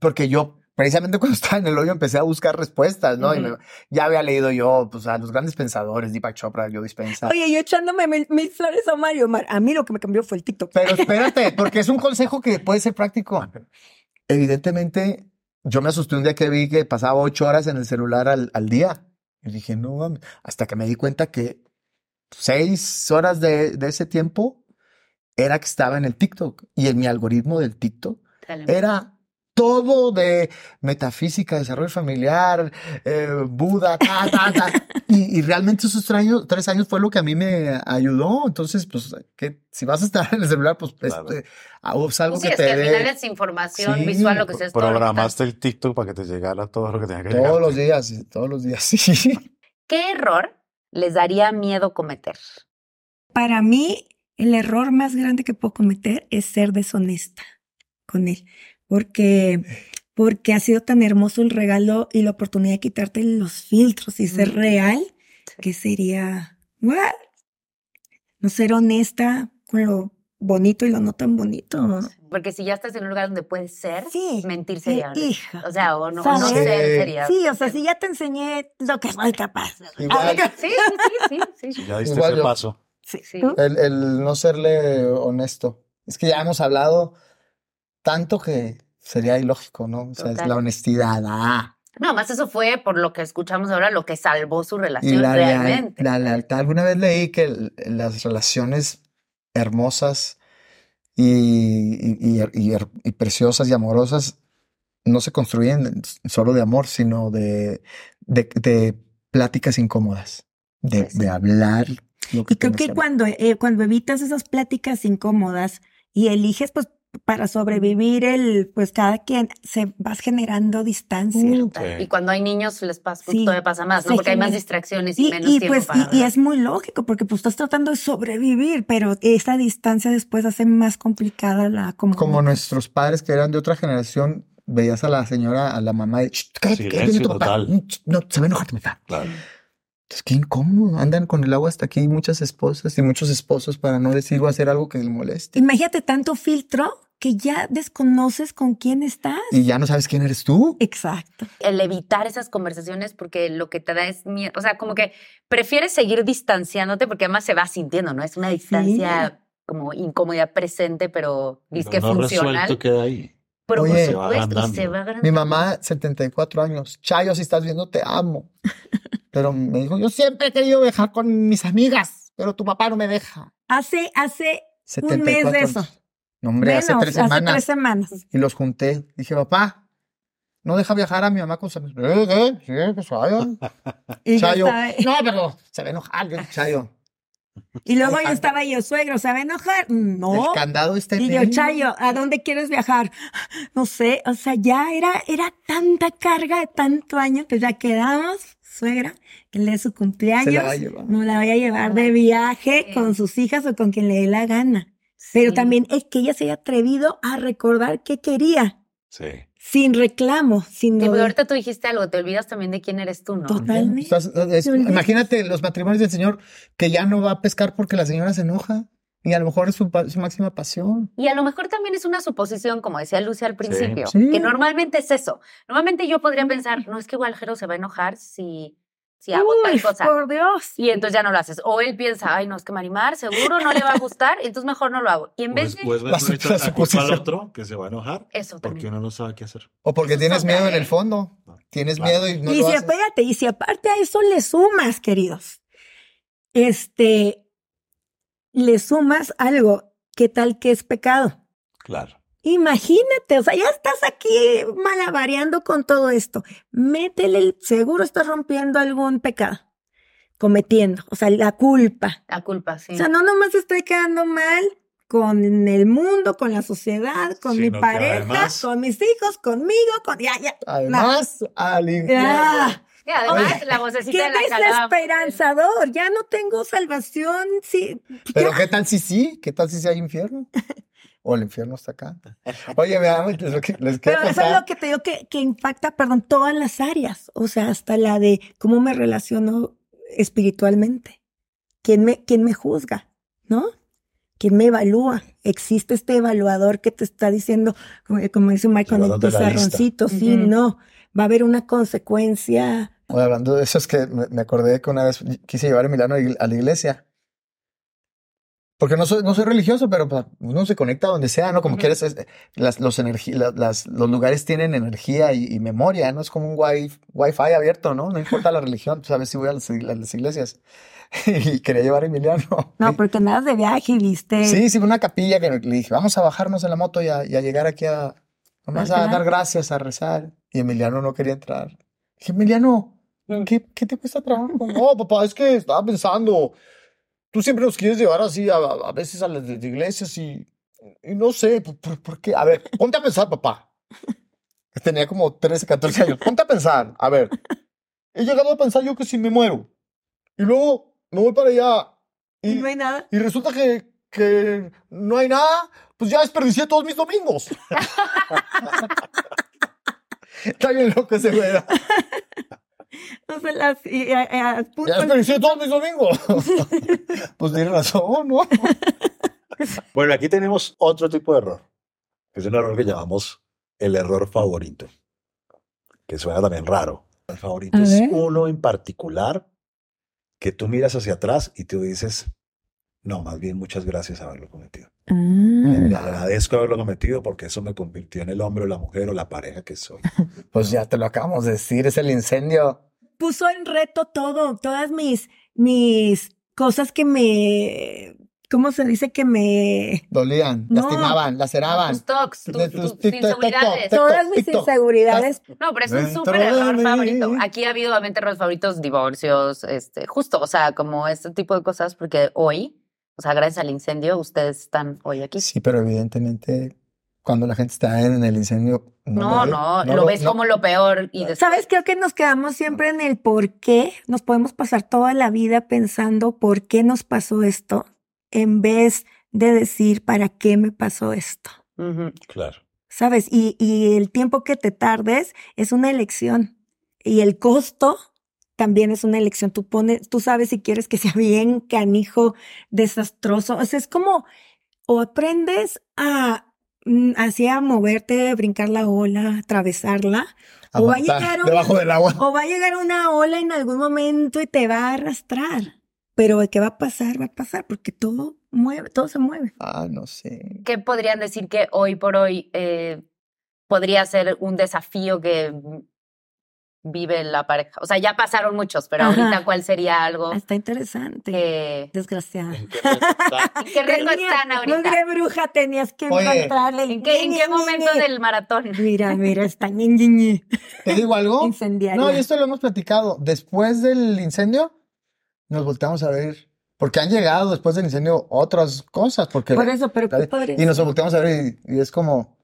Porque yo, precisamente cuando estaba en el hoyo, empecé a buscar respuestas, ¿no? Y me- ya había leído yo, pues, a los grandes pensadores, Deepak Chopra, Joe Dispenza. Oye, yo echándome mil flores a Mario. Omar. A mí lo que me cambió fue el TikTok. Pero espérate, porque es un consejo que puede ser práctico. Evidentemente, yo me asusté un día que vi que pasaba ocho horas en el celular al, al día. Y dije, no, hasta que me di cuenta que seis horas de, de ese tiempo era que estaba en el TikTok. Y en mi algoritmo del TikTok era todo de metafísica, desarrollo familiar, eh, Buda, ta, ta, ta. Y, y realmente esos tres años, tres años fue lo que a mí me ayudó. Entonces, pues, que si vas a estar en el celular, pues, Claro. este, ah, algo Sí, que es te que al final es información Sí, visual, lo que sea. Programaste el TikTok para que te llegara todo lo que tenía que llegar. todos los días, todos los días, sí. ¿Qué error les daría miedo cometer? Para mí, el error más grande que puedo cometer es ser deshonesta con él. Porque, porque ha sido tan hermoso el regalo y la oportunidad de quitarte los filtros y ser real, que sería, ¿what? No ser honesta con lo bonito y lo no tan bonito. Porque si ya estás en un lugar donde puedes ser, Sí. mentir sería. Sí, hija. O sea, o no, no ser sería. Sí, o sea, si ya te enseñé lo que soy capaz. Igual. Sí, sí, sí, sí, ya diste Igual ese yo. paso. Sí. Sí. El, el no serle honesto. Es que ya hemos hablado tanto que sería ilógico, ¿no? O sea, es la honestidad. Ah. No, más eso fue por lo que escuchamos ahora, lo que salvó su Y relación la, realmente. la lealtad. Alguna vez leí que el- las relaciones hermosas y, y- y- y- y preciosas y amorosas no se construyen solo de amor, sino de, de, de pláticas incómodas, de, Pues sí. de hablar. lo Y creo que hablar. cuando, eh, cuando evitas esas pláticas incómodas y eliges, pues, para sobrevivir el, pues cada quien se vas generando distancia. Mm. Y cuando hay niños les pasa, Sí. todavía pasa más, ¿no? Porque hay más distracciones y, Y, menos y, tiempo pues, para y, es muy lógico porque pues estás tratando de sobrevivir, pero esa distancia después hace más complicada la comunicación. Como nuestros padres que eran de otra generación, veías a la señora, a la mamá, de, "Shh, cállate, Silencio tu papá". Mm, No, se va a enojar tu papá. Claro. Es que incómodo, andan con el agua hasta aquí muchas esposas y muchos esposos para no decir o hacer algo que le moleste. Imagínate tanto filtro que ya desconoces con quién estás. Y ya no sabes quién eres tú. Exacto. el evitar esas conversaciones porque lo que te da es miedo, o sea, como que prefieres seguir distanciándote porque además se va sintiendo, ¿no? Es una distancia como incomodidad presente, pero disque Lo no funcional. resuelto queda ahí. Pero Oye, por se va supuesto, y se va agrandando. Mi mamá, 74 años. Chayo, si estás viendo, te amo. Pero me dijo, yo siempre he querido viajar con mis amigas, pero tu papá no me deja. Hace, hace 74 mes de eso. No, hombre, hace Menos, tres semanas. tres semanas. Y los junté. Dije, papá, no deja viajar a mi mamá con. "Eh, eh, sí, que se vaya". Y yo Chayo, no, pero se va a enojar. Yo, Chayo, Y luego yo estaba yo, suegro, ¿se va a enojar? No. El candado está Y yo, en- Chayo, ¿a dónde quieres viajar? No sé, o sea, ya era, era tanta carga de tanto año que ya quedamos, suegra, que le dé su cumpleaños. Se la va a llevar. No la voy a llevar de viaje Sí. con sus hijas o con quien le dé la gana. Pero Sí. también es que ella se haya atrevido a recordar qué quería, Sí. sin reclamo, sin Sí, porque dolor. ahorita tú dijiste algo, te olvidas también de quién eres tú, ¿no? Totalmente. Es- imagínate los matrimonios del señor que ya no va a pescar porque la señora se enoja. Y a lo mejor es su, máxima pasión. Y a lo mejor también es una suposición, como decía Lucia al principio, Sí. que normalmente es eso. Normalmente yo podría pensar, no es que igual Jero se va a enojar si, si hago Uy, tal cosa. por Dios. Y entonces ya no lo haces. O él piensa, ay, no, es que Marimar seguro no le va a gustar, entonces mejor no lo hago. Y en vez Pues, de pues la culpa al otro que se va a enojar eso porque uno no sabe qué hacer. O porque Eso tienes es miedo en el fondo. Tienes Claro. miedo y no y lo si, haces. espérate, y si aparte a eso le sumas, queridos, este, le sumas algo, ¿qué tal que es pecado? Claro. Imagínate, o sea, ya estás aquí malabareando con todo esto. Métele, el- seguro estás rompiendo algún pecado, cometiendo, o sea, la culpa. La culpa, sí. O sea, no nomás estoy quedando mal con el mundo, con la sociedad, con mi Sino pareja, además- con mis hijos, conmigo, con ya, ya. Además, al infierno. Además, la vocecita Qué de la calada. desesperanzador, ya no tengo salvación, sí. Pero ya. ¿qué tal si sí? ¿Qué tal si sí hay infierno? O el infierno está acá. Oye, veamos, les, lo que- les quiero Pero eso es lo que te digo que, que impacta, perdón, todas las áreas, o sea, hasta la de cómo me relaciono espiritualmente. ¿Quién me, quién me juzga? ¿No? ¿Quién me evalúa? Existe este evaluador que te está diciendo, como, como dice con el pizarroncito, sí, Ujú. no. Va a haber una consecuencia. Oye, hablando de eso, es que me, acordé que una vez quise llevar a Milano a la igle- a la iglesia. Porque no soy, no soy religioso, pero pues, uno se conecta donde sea, ¿no? Como Ujú. quieres, es- las, los, la- las- los lugares tienen energía y, y memoria, ¿no? Es como un wi- wifi abierto, ¿no? No importa la religión, tú sabes si voy a las, a las iglesias. y quería llevar a Emiliano. No, porque andabas de viaje y viste. Sí, sí, una capilla que le dije, vamos a bajarnos en la moto y a, y a llegar aquí a, nomás a Ajá. dar gracias, a rezar. Y Emiliano no quería entrar. Dije, Emiliano, ¿qué, qué te cuesta trabajo? No, papá, es que estaba pensando, tú siempre nos quieres llevar así a, a veces a las iglesias y, y no sé, ¿por, por- por qué? A ver, ponte a pensar, papá. Tenía como 13, 14 años. Ponte a pensar, a ver. He llegado a pensar yo que si me muero y luego me voy para allá Y y, no hay nada. y resulta que, que no hay nada, pues ya desperdicié todos mis domingos. Está bien loco ese güey. sea, las, y, a- a- a punto- Ya desperdicié todos mis domingos. pues tiene razón, ¿no? Bueno, aquí tenemos otro tipo de error. Es un error que llamamos el error favorito. Que suena también raro. El favorito A es ver. uno en particular que tú miras hacia atrás y tú dices, no, más bien muchas gracias haberlo cometido. Ah. Le agradezco haberlo cometido porque eso me convirtió en el hombre o la mujer o la pareja que soy. Pues ya te lo acabamos de decir, es el incendio. Puso en reto todo, todas mis, mis cosas que me, ¿cómo se dice? Que me, Dolían, No. lastimaban, laceraban. Tus tocs, tus, De tus tus tic- toc, inseguridades. toc, todas mis inseguridades. No, pero es un súper error favorito. Aquí ha habido obviamente errores favoritos, divorcios, este, justo, o sea, como este tipo de cosas, porque hoy, o sea, gracias al incendio, ustedes están hoy aquí. Sí, pero evidentemente cuando la gente está en el incendio... No, lo no, lo ves no. como lo peor y después. ¿Sabes? Creo que nos quedamos siempre en el por qué. Nos podemos pasar toda la vida pensando por qué nos pasó esto, en vez de decir para qué me pasó esto. Claro. ¿Sabes? Y, y el tiempo que te tardes es una elección. Y el costo también es una elección. Tú pones, tú sabes si quieres que sea bien canijo, desastroso. O sea, es como, o aprendes a, mm, así a moverte, brincar la ola, atravesarla, o va a llegar un- debajo del agua. o va a llegar una ola en algún momento y te va a arrastrar. Pero ¿qué va a pasar? Va a pasar porque todo mueve, todo se mueve. Ah, no sé. ¿Qué podrían decir que hoy por hoy eh, podría ser un desafío que vive la pareja? O sea, ya pasaron muchos, pero Ajá. ahorita, ¿cuál sería algo Está interesante. que... Desgraciada. ¿En qué está? ¿En qué rico Tenía- están ahorita? Mugre bruja, tenías que Oye. encontrarle. ¿En qué, en momento del maratón? Mira, mira, está ñe. ¿Te digo algo? Incendiaria. No, y esto lo hemos platicado. Después del incendio, nos volteamos a ver Porque han llegado después del incendio otras cosas. Porque Por eso, pero qué padre. Y nos volteamos a ver y, y es como,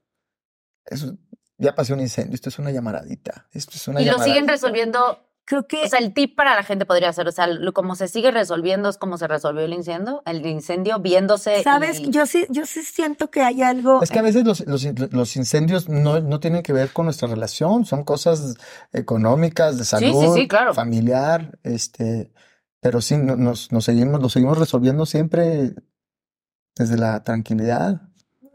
eso, ya pasó un incendio, esto es una llamaradita. Esto es una Y lo siguen resolviendo. Creo que O sea, el tip para la gente podría ser, o sea, lo, como se sigue resolviendo es como se resolvió el incendio, el incendio viéndose. sabes, y- yo sí, yo sí siento que hay algo. Es que a veces los, los, los incendios no, no tienen que ver con nuestra relación, son cosas económicas, de sí, salud, sí, claro. familiar, este, pero sí, no- nos, nos seguimos, lo seguimos resolviendo siempre desde la tranquilidad.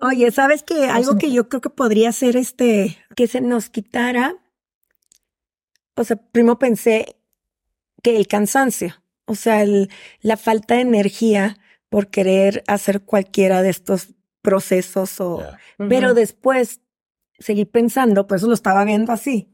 Oye, ¿sabes que Algo sí. que yo creo que podría ser este, que se nos quitara. O sea, primero pensé que el cansancio, o sea, el- la falta de energía por querer hacer cualquiera de estos procesos o, pero después seguí pensando, por eso lo estaba viendo así,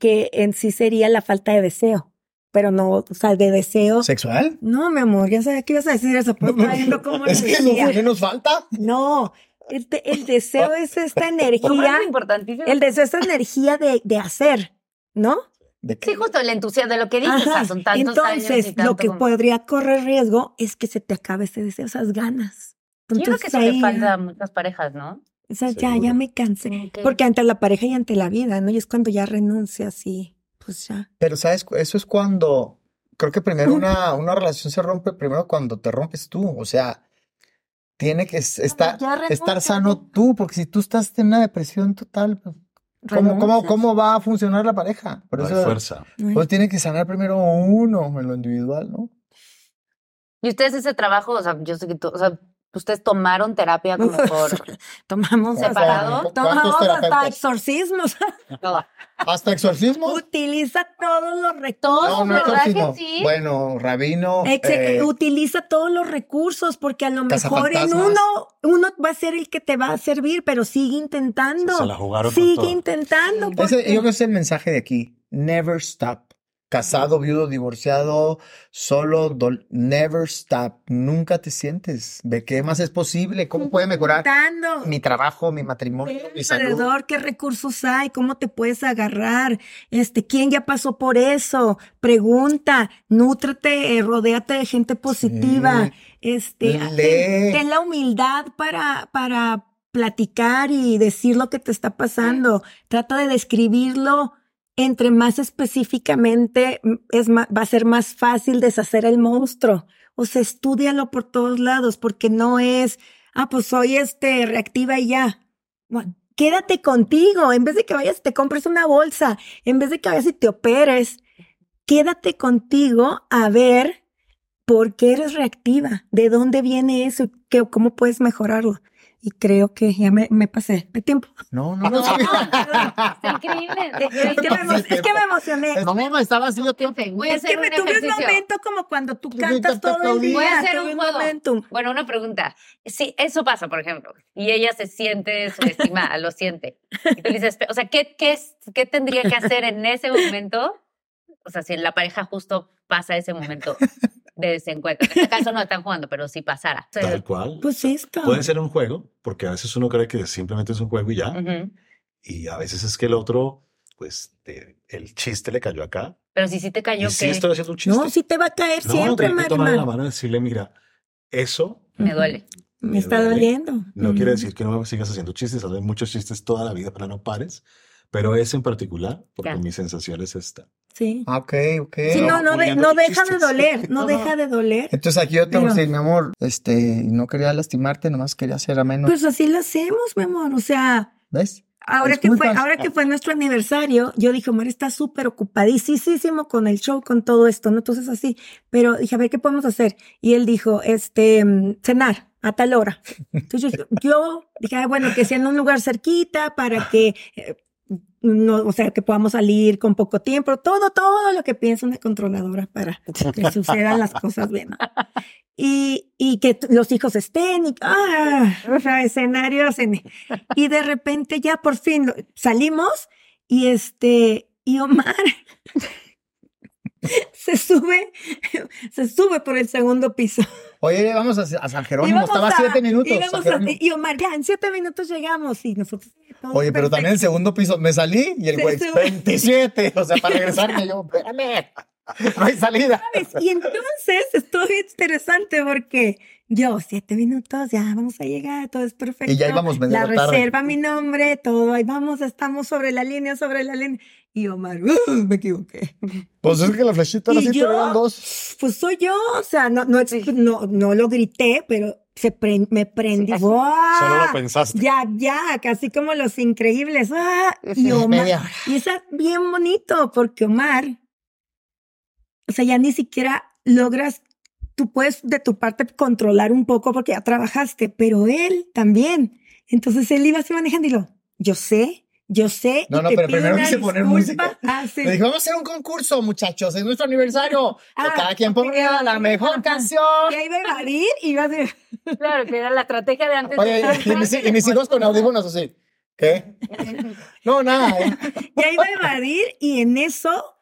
que en sí sería la falta de deseo, pero no, o sea, de deseo. ¿Sexual? No, mi amor, ya sabía que ibas a decir eso, pero viendo cómo es lo que no. ¿qué nos falta? No, el, de- el deseo es esta energía, es importantísimo. el deseo es esta energía de, de hacer, ¿no? Sí, justo el entusiasmo de lo que dices, Ajá. son tantos años y Entonces, lo que como- podría correr riesgo es que se te acabe ese deseo, esas ganas. Yo creo que Entonces, eso le falta a muchas parejas, ¿no? o sea, ya, Seguro. ya me cansé. Como que- Porque ante la pareja y ante la vida, ¿no? Y es cuando ya renuncias y pues ya. Pero, ¿sabes? Eso es cuando, creo que primero una, una relación se rompe primero cuando te rompes tú, o sea, tiene que es- estar, estar sano ¿no? tú, porque si tú estás en una depresión total, pues, ¿cómo, cómo, cómo va a funcionar la pareja? Por No hay eso, fuerza. Pues tiene que sanar primero uno en lo individual, ¿no? Y ustedes ese trabajo, o sea, yo sé que tú, o sea, ustedes tomaron terapia como por... Tomamos ¿Separado? tomamos hasta exorcismos. ¿Hasta exorcismo? Utiliza todos los recursos. Todos, No, no ¿verdad que sí? Bueno, rabino, Ex- eh, utiliza todos los recursos porque a lo mejor en uno, uno va a ser el que te va a servir, pero sigue intentando. Se la jugaron con sigue todo. intentando. ese- porque- yo creo que es el mensaje de aquí. Never stop. Casado, viudo, divorciado, solo, never stop. Nunca te sientes. ¿De qué más es posible? ¿Cómo puede mejorar mi trabajo, mi matrimonio, mi salud? alrededor, qué recursos hay, cómo te puedes agarrar, este, quién ya pasó por eso, pregunta, nútrate, eh, rodéate de gente positiva, este, Lee. ten, ten la humildad para, para platicar y decir lo que te está pasando, trata de describirlo. Entre más específicamente mm, es va a ser más fácil deshacer el monstruo. O sea, estúdialo por todos lados, porque no es, ah, pues soy este reactiva y ya. Quédate contigo, en vez de que vayas y te compres una bolsa, en vez de que vayas y te operes, quédate contigo a ver por qué eres reactiva, de dónde viene eso, qué, cómo puedes mejorarlo. Y creo que ya me, me pasé de tiempo. No, no, no. Está increíble. Es que me, es que me emocioné. No, no, estaba haciendo tiempo. Voy a Es que me un tuve un momento como cuando tú cantas todo el día. Voy a hacer un juego. momentum. Bueno, una pregunta. Si eso pasa, por ejemplo, y ella se siente subestimada, lo siente, y tú le dices, o sea, ¿qué, qué, es- ¿qué tendría que hacer en ese momento? O sea, si la pareja justo pasa ese momento de desencuentro. En este caso no están jugando, pero si pasara. O sea, Tal cual. Pues esto. Puede ser un juego, porque a veces uno cree que simplemente es un juego y ya. ujú. Y a veces es que el otro, pues, te- el chiste le cayó acá. Pero si sí te cayó, Y sí estoy haciendo un chiste. no, sí te va a caer No, siempre, que tomarle la mano y decirle, mira, eso me duele. Me está duele. doliendo. no quiere Ujú. decir que no sigas haciendo chistes, haces muchos chistes toda la vida, pero no pares. Pero ese en particular, porque Ya. mi sensación es esta. Sí. Ah, Ok, ok. Sí, no, no, de- no deja de doler, no deja de doler. Entonces aquí yo te voy a Pero- decir, mi amor, este, no quería lastimarte, nomás quería hacer ameno. Pues así lo hacemos, mi amor. O sea, ¿Ves? ahora que fue, ahora que fue nuestro aniversario, yo dije, Omar está súper ocupadísimo con el show, con todo esto, ¿no? Entonces así. Pero dije, a ver, ¿qué podemos hacer? Y él dijo, este, mm, cenar a tal hora. Entonces yo, yo dije, "Ay, bueno, que sea en un lugar cerquita para que, eh, no, o sea, que podamos salir con poco tiempo, todo, todo lo que piensa una controladora para que sucedan las cosas bien. Y, y que los hijos estén y, ah, o sea, escenarios. en- y de repente ya por fin salimos y este, y Omar se sube, se sube por el segundo piso. Oye, vamos a, a San Jerónimo, Íbamos estaba a- siete minutos. a- y Omar, ya en siete minutos llegamos y nosotros. Oye, pero también el segundo piso me salí y el güey, sube. 27. O sea, para regresarme yo, espérame. No hay salida. ¿sabes? Y entonces estuvo interesante porque yo, siete minutos, ya vamos a llegar, todo es perfecto. Y ya íbamos La tarde. reserva, mi nombre, todo, ahí vamos, estamos sobre la línea, sobre la línea. Y Omar, "Uh, me equivoqué. Pues es que la flechita era así, pero eran dos. Pues soy yo, o sea, no, no, ex- no, no lo grité, pero se me prendí. ¡Guau! Solo lo pensaste. Ya, ya, casi como los increíbles. ¡Ah! Y Omar, y es bien bonito porque Omar, o sea, ya ni siquiera logras, tú puedes de tu parte controlar un poco porque ya trabajaste, pero él también. Entonces él iba así manejando y lo, yo sé, yo sé. No, y no, te pero pido primero quise poner disculpa". música. Ah, sí. Le dije, vamos a hacer un concurso, muchachos, es nuestro aniversario. Ah, cada quien ponga la mejor canción. Y ahí iba a evadir y iba a decir, Claro, que era la estrategia de antes. Oye, de y mis, y mis hijos con audífonos así. ¿Qué? No, nada. ¿eh? ya iba a evadir y en eso,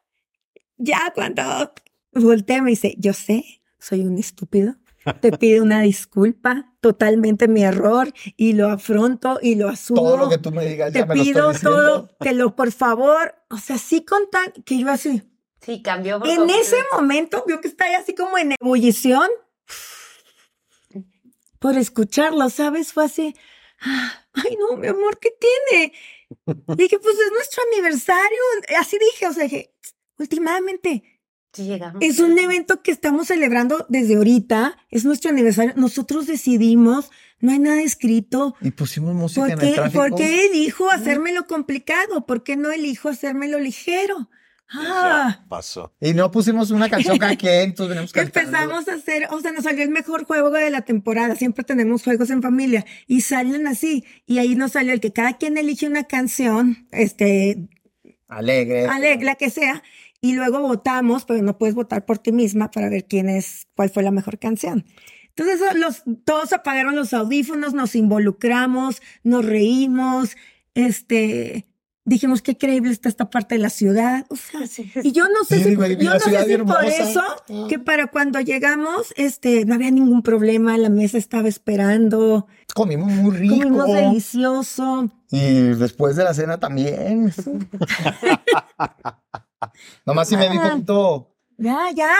ya cuando voltea me dice, yo sé, soy un estúpido, te pido una disculpa, totalmente mi error y lo afronto y lo asumo. Todo lo que tú me digas, te ya me lo pido estoy todo, te lo por favor, o sea, sí con tan, que yo así, Sí, cambió. por en ese momento vio que está ahí así como en ebullición. Por escucharlo, ¿sabes? Fue así. "Ah, Ay, no, mi amor, ¿qué tiene? Dije, pues es nuestro aniversario. Así dije, o sea, dije, últimamente llegamos. es un evento que estamos celebrando desde ahorita. Es nuestro aniversario. Nosotros decidimos, no hay nada escrito. Y pusimos música ¿Por en qué, el tráfico. por qué elijo hacérmelo complicado? ¿Por qué no elijo hacérmelo ligero? Ah. Pasó. Y no pusimos una canción quien, entonces venimos cantando. Empezamos a hacer, o sea, nos salió el mejor juego de la temporada. Siempre tenemos juegos en familia y salen así. Y ahí nos salió el que cada quien elige una canción, este, Alegre. alegre, la que sea, y luego votamos, pero no puedes votar por ti misma para ver quién es, cuál fue la mejor canción. Entonces, los, todos apagaron los audífonos, nos involucramos, nos reímos, este, dijimos qué creíble está esta parte de la ciudad. O sea, y yo no sé Sí, si, yo no sé si por eso, Ah. que para cuando llegamos, este, no había ningún problema, la mesa estaba esperando, Comimos muy rico. comimos delicioso. Y después de la cena también. Nomás si me di poquito Ya, ya.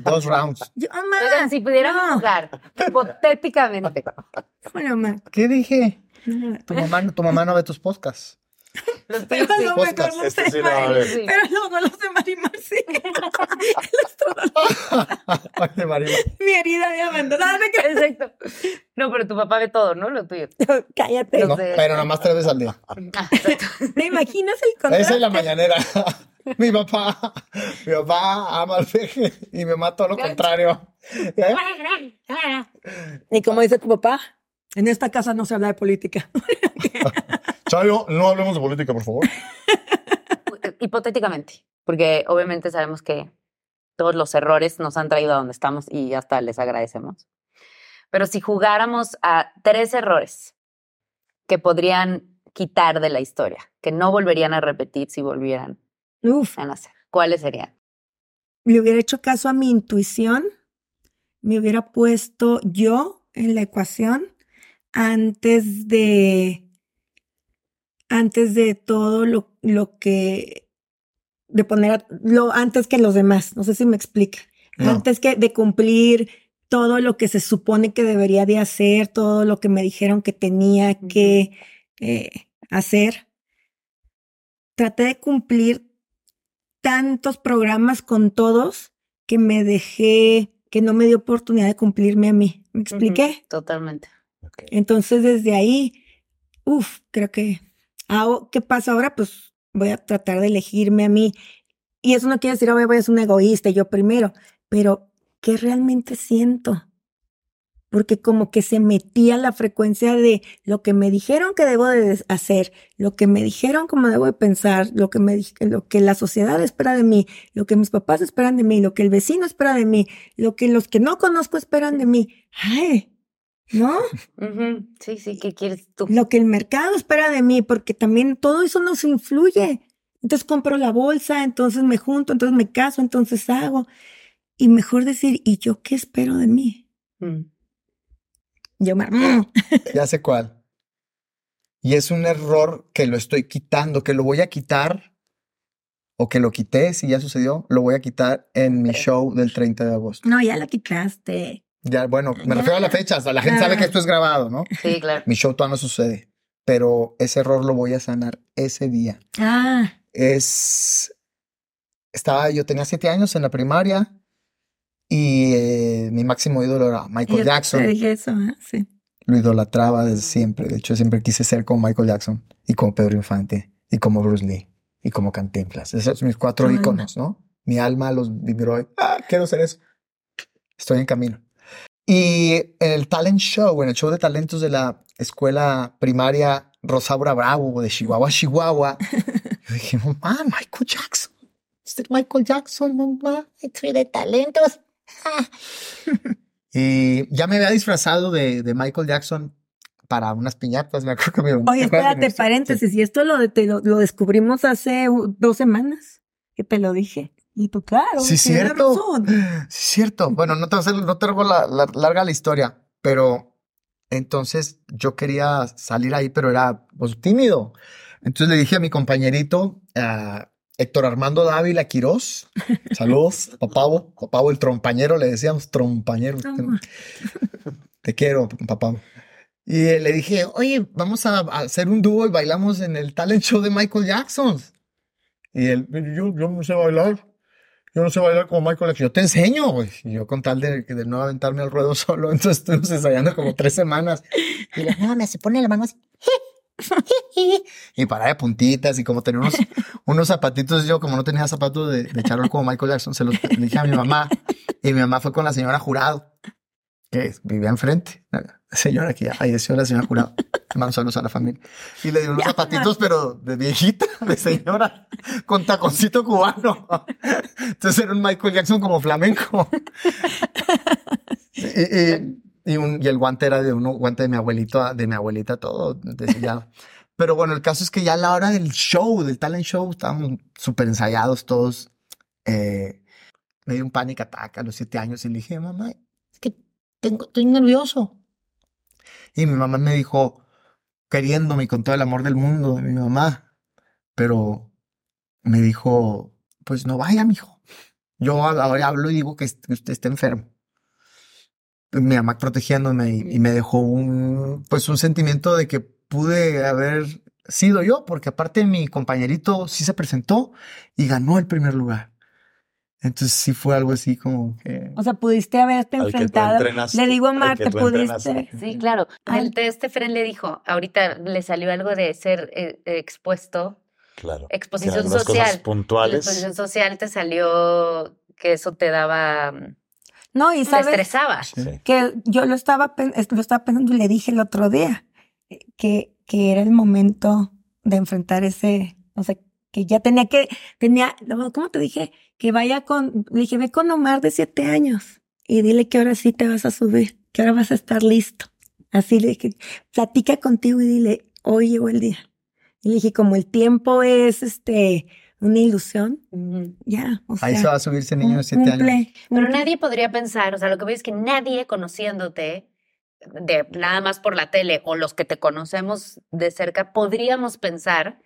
dos rounds. Yo, mamá, Oigan, si pudiéramos no. jugar, hipotéticamente. Bueno, mamá. ¿Qué dije? No. Tu mamá, no- tu mamá no ve tus podcasts. Los Pero sí. lo mejor Este de sí Mari-. Pero luego los de Marimar sí. Mi herida de abandonada. me quedé- Exacto. No, pero tu papá ve todo, ¿no? Lo tuyo. Cállate. No, de- pero nomás tres veces al día. Ah. ¿Te imaginas el contraste? Esa es la mañanera. mi papá, mi papá ama al peje y me mata todo lo contrario. ¿Y cómo dice tu papá? En esta casa no se habla de política. Chayo, no hablemos de política, por favor. Hipotéticamente, porque obviamente sabemos que todos los errores nos han traído a donde estamos y hasta les agradecemos. Pero si jugáramos a tres errores que podrían quitar de la historia, que no volverían a repetir si volvieran Uf, a nacer, ¿cuáles serían? le hubiera hecho caso a mi intuición, me hubiera puesto yo en la ecuación antes de antes de todo lo, lo que de poner a- lo antes que los demás, no sé si me explica. No. Antes que de cumplir todo lo que se supone que debería de hacer, todo lo que me dijeron que tenía que eh, hacer. Traté de cumplir tantos programas con todos que me dejé, que no me dio oportunidad de cumplirme a mí. ¿Me expliqué? Totalmente. Entonces, desde ahí, uff, creo que, hago- ¿qué pasa ahora? Pues voy a tratar de elegirme a mí. Y eso no quiere decir, "Oye, voy a ser un egoísta, yo primero, pero ¿qué realmente siento? Porque como que se metía la frecuencia de lo que me dijeron que debo de hacer, lo que me dijeron como debo de pensar, lo que me lo que la sociedad espera de mí, lo que mis papás esperan de mí, lo que el vecino espera de mí, lo que los que no conozco esperan de mí. Ay, ¿no? Sí, sí, ¿qué quieres tú? lo que el mercado espera de mí, porque también todo eso nos influye. Entonces compro la bolsa, entonces me junto, entonces me caso, entonces hago. Y mejor decir, ¿y yo qué espero de mí? Mm. Yo me... mm, Ya sé cuál. Y es un error que lo estoy quitando, que lo voy a quitar o que lo quité, si ya sucedió, lo voy a quitar en mi show del 30 de agosto. No, ya lo quitaste. Ya, bueno, me refiero a la fecha, o sea, la gente sabe que esto es grabado, ¿no? Sí, claro. Mi show todavía no sucede, pero ese error lo voy a sanar ese día. Ah, Es. Estaba, yo tenía siete años en la primaria y eh, mi máximo ídolo era Michael yo Jackson. Te dije eso, ¿eh? sí. Lo idolatraba desde siempre. De hecho, siempre quise ser como Michael Jackson y como Pedro Infante y como Bruce Lee y como Cantinflas. Esos son mis cuatro Tu íconos, ¿no? Mi alma los vibró. y, Ah, quiero ser eso. Estoy en camino. Y en el talent show, en el show de talentos de la escuela primaria Rosaura Bravo de Chihuahua, Chihuahua, yo dije, mamá, Michael Jackson. Este es Michael Jackson, mamá. Estoy de talentos. Y ya me había disfrazado de, de Michael Jackson para unas piñatas. Me acuerdo que mi Oye, espérate, paréntesis. Y esto lo, te lo, lo descubrimos hace uh, dos semanas que te lo dije. Y tú, claro. Sí, cierto. razón. Sí, cierto. Bueno, no te, no te hago la, la- larga la historia, pero entonces yo quería salir ahí, pero era pues, tímido. Entonces le dije a mi compañerito, a Héctor Armando Dávila Quirós, saludos, papavo, papavo el trompañero, le decíamos trompañero. Te quiero, papá. Y eh, le dije, oye, vamos a, hacer un dúo y bailamos en el talent show de Michael Jackson. Y él, yo, yo no sé bailar. Yo no sé bailar como Michael Jackson. Yo te enseño, güey. Y yo con tal de, de no aventarme al ruedo solo, entonces estuvimos ensayando como tres semanas. Y la no, me se pone la mano así. Y para de puntitas y como tenía unos, unos zapatitos, yo como no tenía zapatos de, de charol como Michael Jackson, se los dije a mi mamá. Y mi mamá fue con la señora Jurado, que vivía enfrente. La señora que ya falleció, la señora Jurado. Saludos a la familia. Y le dio unos zapatitos, pero de viejita, de señora, con taconcito cubano. Entonces era un Michael Jackson como flamenco. Y, y- y un- y el guante era de uno, guante de mi abuelito, de mi abuelita, todo desillado. Pero bueno, el caso es que ya a la hora del show, del talent show, estábamos súper ensayados todos. Eh, me dio un pánico ataque a los siete años y le dije, mamá, es que tengo, estoy nervioso. Y mi mamá me dijo, queriéndome con todo el amor del mundo de mi mamá, pero me dijo, pues no vaya, mijo. Yo ahora hablo y digo que usted está enfermo. Mi mamá protegiéndome y, y me dejó un, pues un sentimiento de que pude haber sido yo, porque aparte mi compañerito sí se presentó y ganó el primer lugar. Entonces sí fue algo así como que... O sea, pudiste haberte Al enfrentado. Le digo a al Marta, pudiste. Sí, claro. El test, Fren le dijo, ahorita le salió algo de ser eh, expuesto, Claro. exposición cosas social. La puntuales. exposición social te salió que eso te daba, mm, No, y te sabes estresaba. Sí. que yo lo estaba, lo estaba pensando y le dije el otro día eh, que, que era el momento de enfrentar ese, o sea, que ya tenía que, tenía, ¿cómo te dije? Que vaya con, le dije, ve con Omar de siete años y dile que ahora sí te vas a subir, que ahora vas a estar listo. Así le dije, platica contigo y dile, hoy llegó el día. Y le dije, como el tiempo es, este, una ilusión, ya, o sea. Ahí se va a subir ese niño de siete años. Pero nadie podría pensar, o sea, lo que veo es que nadie conociéndote de nada más por la tele o los que te conocemos de cerca podríamos pensar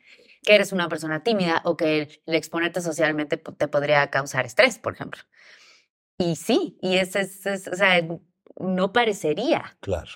que eres una persona tímida o que el, el exponerte socialmente te podría causar estrés, por ejemplo. Y sí, y ese es, es- o sea, no parecería. Claro.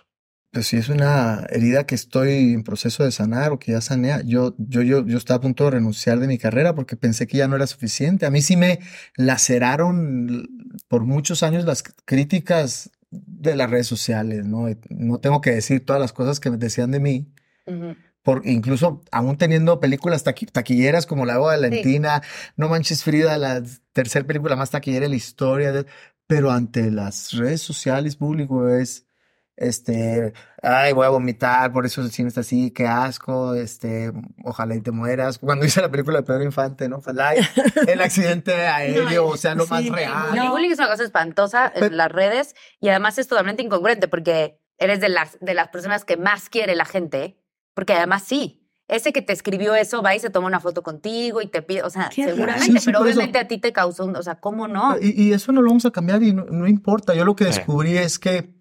Pues sí, es una herida que estoy en proceso de sanar o que ya sanea. Yo, yo, yo, yo estaba a punto de renunciar de mi carrera porque pensé que ya no era suficiente. A mí sí me laceraron por muchos años las críticas de las redes sociales, ¿no? No tengo que decir todas las cosas que me decían de mí. Ujú. Por, incluso aún teniendo películas taqui- taquilleras como La Boda de Sí. Valentina, No Manches Frida, la tercera película más taquillera de la historia, de- pero ante las redes sociales público es, este, ay, voy a vomitar, por eso el cine está así, qué asco, este, ojalá y te mueras. Cuando hice la película de Pedro Infante, ¿no? Ojalá y el accidente aéreo, o sea, lo más sí, real. El bullying es una cosa espantosa en Pero- las redes y además es totalmente incongruente porque eres de las, de las personas que más quiere la gente, porque además sí, ese que te escribió eso va y se toma una foto contigo y te pide, o sea, seguramente, Sí, sí, pero por eso. obviamente a ti te causó, un- o sea, ¿cómo no? Y, y eso no lo vamos a cambiar y no, no importa. Yo lo que descubrí es que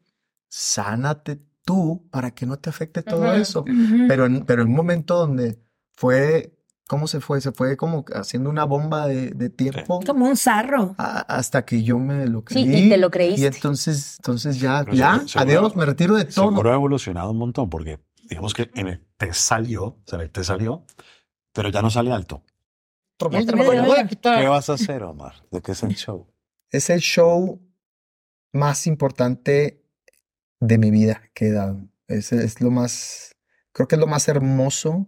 sánate tú para que no te afecte todo Ujú. eso. Ujú. Pero en, pero en un momento donde fue cómo se fue, se fue como haciendo una bomba de, de tiempo. Como un zarro. a- hasta que yo me lo Sí, creí. y te lo creíste. Y entonces, entonces ya, Pero ya, seguro- adiós, me retiro de todo. Seguro ha evolucionado un montón porque digamos que en el te salió, o sea, te salió, pero ya no sale alto. Voy a quitar. ¿Qué vas a hacer, Omar? ¿De qué es el show? Es el show más importante de mi vida que he dado. Es, es lo más, creo que es lo más hermoso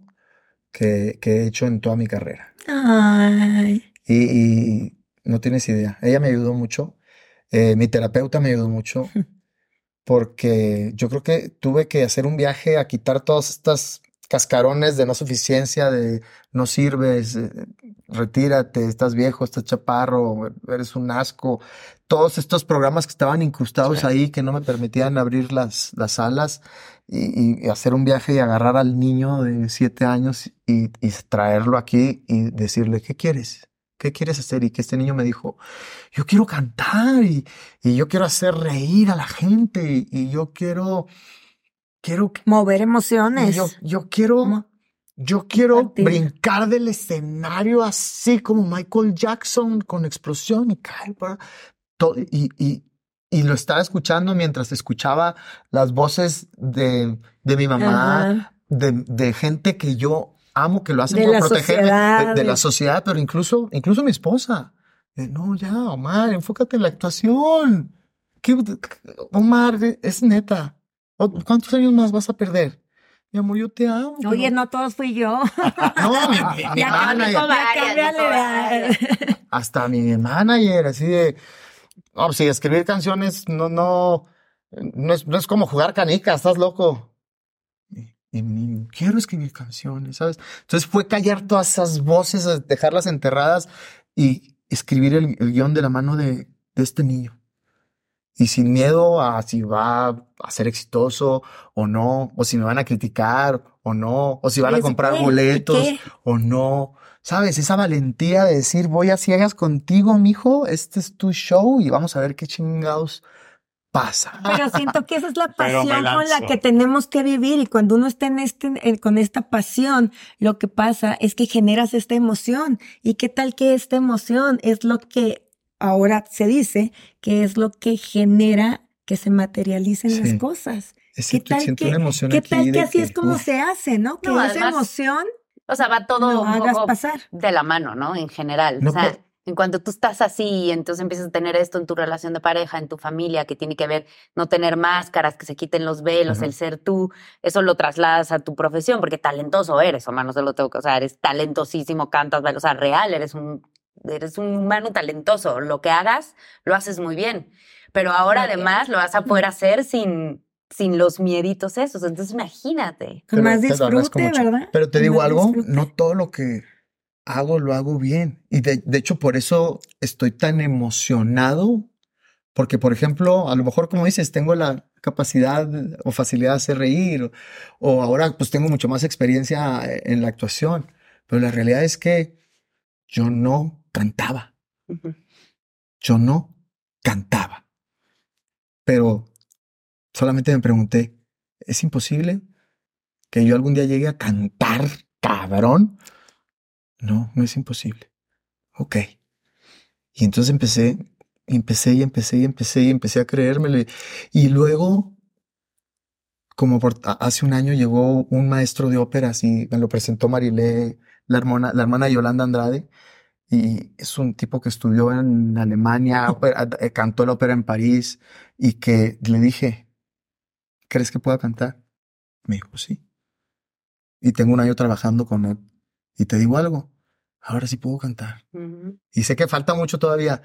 que, que he hecho en toda mi carrera. Ay. Y, y no tienes idea. Ella me ayudó mucho. eh, mi terapeuta me ayudó mucho. Porque yo creo que tuve que hacer un viaje a quitar todas estas cascarones de no suficiencia, de no sirves, eh, retírate, estás viejo, estás chaparro, eres un asco. Todos estos programas que estaban incrustados ahí, que no me permitían abrir las, las alas y, y hacer un viaje y agarrar al niño de siete años y, y traerlo aquí y decirle, ¿qué quieres? ¿Qué quieres hacer? Y que este niño me dijo, yo quiero cantar y, y yo quiero hacer reír a la gente y, y yo quiero, quiero, Mover emociones. yo, yo quiero, yo quiero brincar del escenario así como Michael Jackson con explosión y caer para todo, y, y, y lo estaba escuchando mientras escuchaba las voces de, de mi mamá, de, de gente que yo amo, que lo hacen De por protegerme, de, sociedad, de la sociedad, pero incluso, incluso mi esposa. De, no, ya, Omar, enfócate en la actuación. ¿Qué- Omar, es neta. ¿O- ¿Cuántos años más vas a perder? Mi amor, yo te amo. Oye, pero- no todos fui yo. No, mi, mi- mi Ya manager, varias, varias. hasta mi manager, así de, no, pues, sí, escribir canciones no, no, no es, no es como jugar canica, estás loco. Y, y quiero escribir canciones, ¿sabes? Entonces fue callar todas esas voces, dejarlas enterradas y escribir el, el guion de la mano de, de este niño. Y sin miedo a si va a ser exitoso o no, o si me van a criticar o no, o si van a ¿Y comprar boletos o no. ¿Sabes? Esa valentía de decir, voy a ciegas contigo, mijo, este es tu show y vamos a ver qué chingados pasa. Pero siento que esa es la pasión con la que tenemos que vivir y cuando uno está en este, en- con esta pasión, lo que pasa es que generas esta emoción. ¿Y qué tal que esta emoción es lo que ahora se dice que es lo que genera que se materialicen Sí. las cosas? Es ¿Qué tal que, una emoción qué tal que así es como uf, se hace, no? Que No, esa además, emoción O sea, va todo lo un hagas poco pasar. de la mano, ¿no? En general. No o sea, en cuanto tú estás así, entonces empiezas a tener esto en tu relación de pareja, en tu familia, que tiene que ver no tener máscaras, que se quiten los velos, Ajá. el ser tú, eso lo trasladas a tu profesión, porque talentoso eres, Omar, no se lo tengo que, o sea, eres talentosísimo, cantas, o sea, real, eres un, eres un humano talentoso, lo que hagas, lo haces muy bien, pero ahora además lo vas a poder hacer sin, sin los mieditos esos, entonces imagínate. Más disfrute. ¿verdad? Pero te digo más algo, disfrute. no todo lo que hago lo hago bien. Y de, de hecho por eso estoy tan emocionado, porque por ejemplo, a lo mejor como dices, tengo la capacidad o facilidad de hacer reír, o, o ahora pues tengo mucho más experiencia en la actuación, pero la realidad es que yo no cantaba, yo no cantaba. Pero solamente me pregunté, ¿es imposible que yo algún día llegue a cantar, cabrón? No, no es imposible. Ok. Y entonces empecé, empecé y empecé y empecé y empecé a creérmelo. Y luego, como por, hace un año llegó un maestro de ópera, así me lo presentó Marilé, la hermana, la hermana de Yolanda Andrade. Y es un tipo que estudió en Alemania, ópera- eh, cantó la ópera en París y que le dije, ¿crees que pueda cantar? Me dijo, sí. Y tengo un año trabajando con él. Y te digo algo, ahora sí puedo cantar. Y sé que falta mucho todavía,